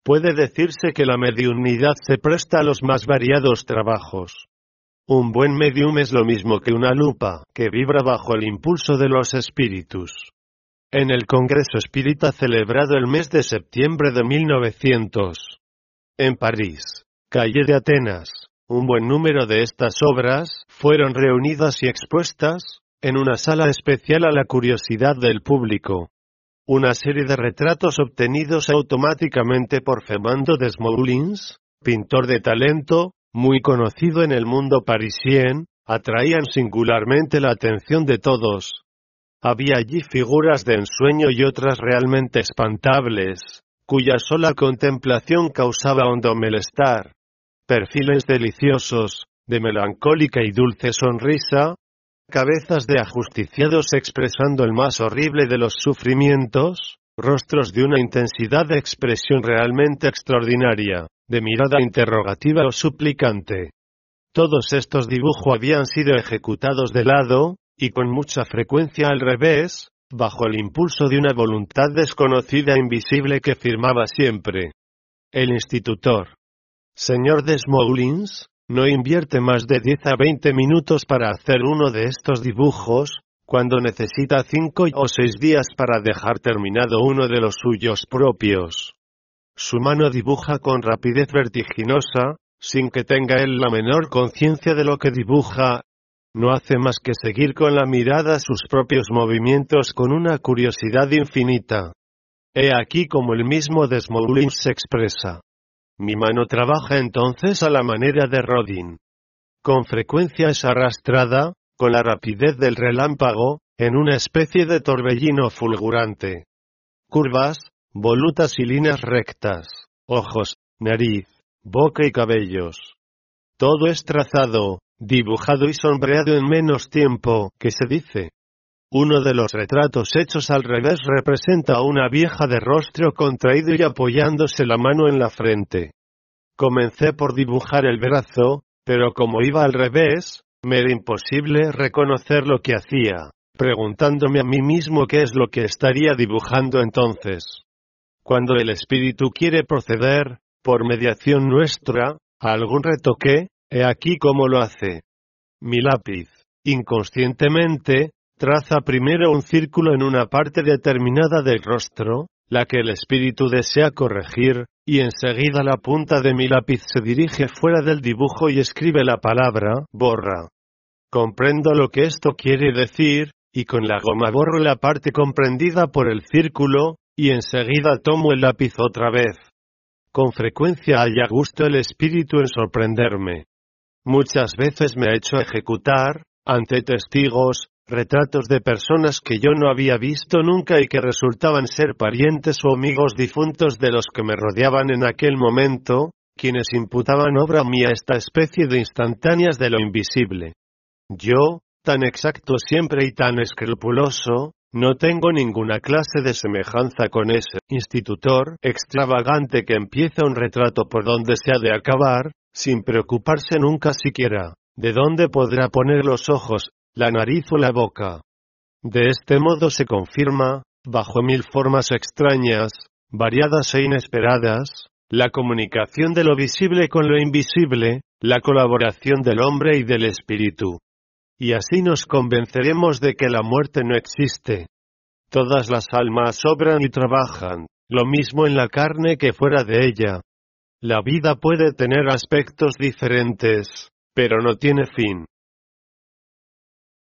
Puede decirse que la mediunidad se presta a los más variados trabajos. Un buen medium es lo mismo que una lupa que vibra bajo el impulso de los espíritus. En el Congreso Espírita celebrado el mes de septiembre de 1900, en París, calle de Atenas, un buen número de estas obras fueron reunidas y expuestas en una sala especial a la curiosidad del público. Una serie de retratos obtenidos automáticamente por Fernando Desmoulins, pintor de talento, muy conocido en el mundo parisien, atraían singularmente la atención de todos. Había allí figuras de ensueño y otras realmente espantables, cuya sola contemplación causaba hondo malestar. Perfiles deliciosos, de melancólica y dulce sonrisa, cabezas de ajusticiados expresando el más horrible de los sufrimientos, rostros de una intensidad de expresión realmente extraordinaria, de mirada interrogativa o suplicante. Todos estos dibujos habían sido ejecutados de lado, y con mucha frecuencia al revés, bajo el impulso de una voluntad desconocida e invisible que firmaba siempre. El institutor. Señor Desmoulins, no invierte más de 10 a 20 minutos para hacer uno de estos dibujos, cuando necesita 5 o 6 días para dejar terminado uno de los suyos propios. Su mano dibuja con rapidez vertiginosa, sin que tenga él la menor conciencia de lo que dibuja. No hace más que seguir con la mirada sus propios movimientos con una curiosidad infinita. He aquí como el mismo Desmoulins se expresa. Mi mano trabaja entonces a la manera de Rodin. Con frecuencia es arrastrada, con la rapidez del relámpago, en una especie de torbellino fulgurante. Curvas, volutas y líneas rectas, ojos, nariz, boca y cabellos. Todo es trazado, dibujado y sombreado en menos tiempo, que se dice. Uno de los retratos hechos al revés representa a una vieja de rostro contraído y apoyándose la mano en la frente. Comencé por dibujar el brazo, pero como iba al revés, me era imposible reconocer lo que hacía, preguntándome a mí mismo qué es lo que estaría dibujando entonces. Cuando el espíritu quiere proceder, por mediación nuestra, a algún retoque, he aquí cómo lo hace. Mi lápiz, inconscientemente, Traza primero un círculo en una parte determinada del rostro, la que el espíritu desea corregir, y enseguida la punta de mi lápiz se dirige fuera del dibujo y escribe la palabra borra. Comprendo lo que esto quiere decir, y con la goma borro la parte comprendida por el círculo, y enseguida tomo el lápiz otra vez. Con frecuencia haya gusto el espíritu en sorprenderme. Muchas veces me ha hecho ejecutar, ante testigos, retratos de personas que yo no había visto nunca y que resultaban ser parientes o amigos difuntos de los que me rodeaban en aquel momento, quienes imputaban obra mía esta especie de instantáneas de lo invisible. Yo, tan exacto siempre y tan escrupuloso, no tengo ninguna clase de semejanza con ese institutor extravagante que empieza un retrato por donde se ha de acabar, sin preocuparse nunca siquiera de dónde podrá poner los ojos la nariz o la boca. De este modo se confirma, bajo mil formas extrañas, variadas e inesperadas, la comunicación de lo visible con lo invisible, la colaboración del hombre y del espíritu. Y así nos convenceremos de que la muerte no existe. Todas las almas obran y trabajan, lo mismo en la carne que fuera de ella. La vida puede tener aspectos diferentes, pero no tiene fin.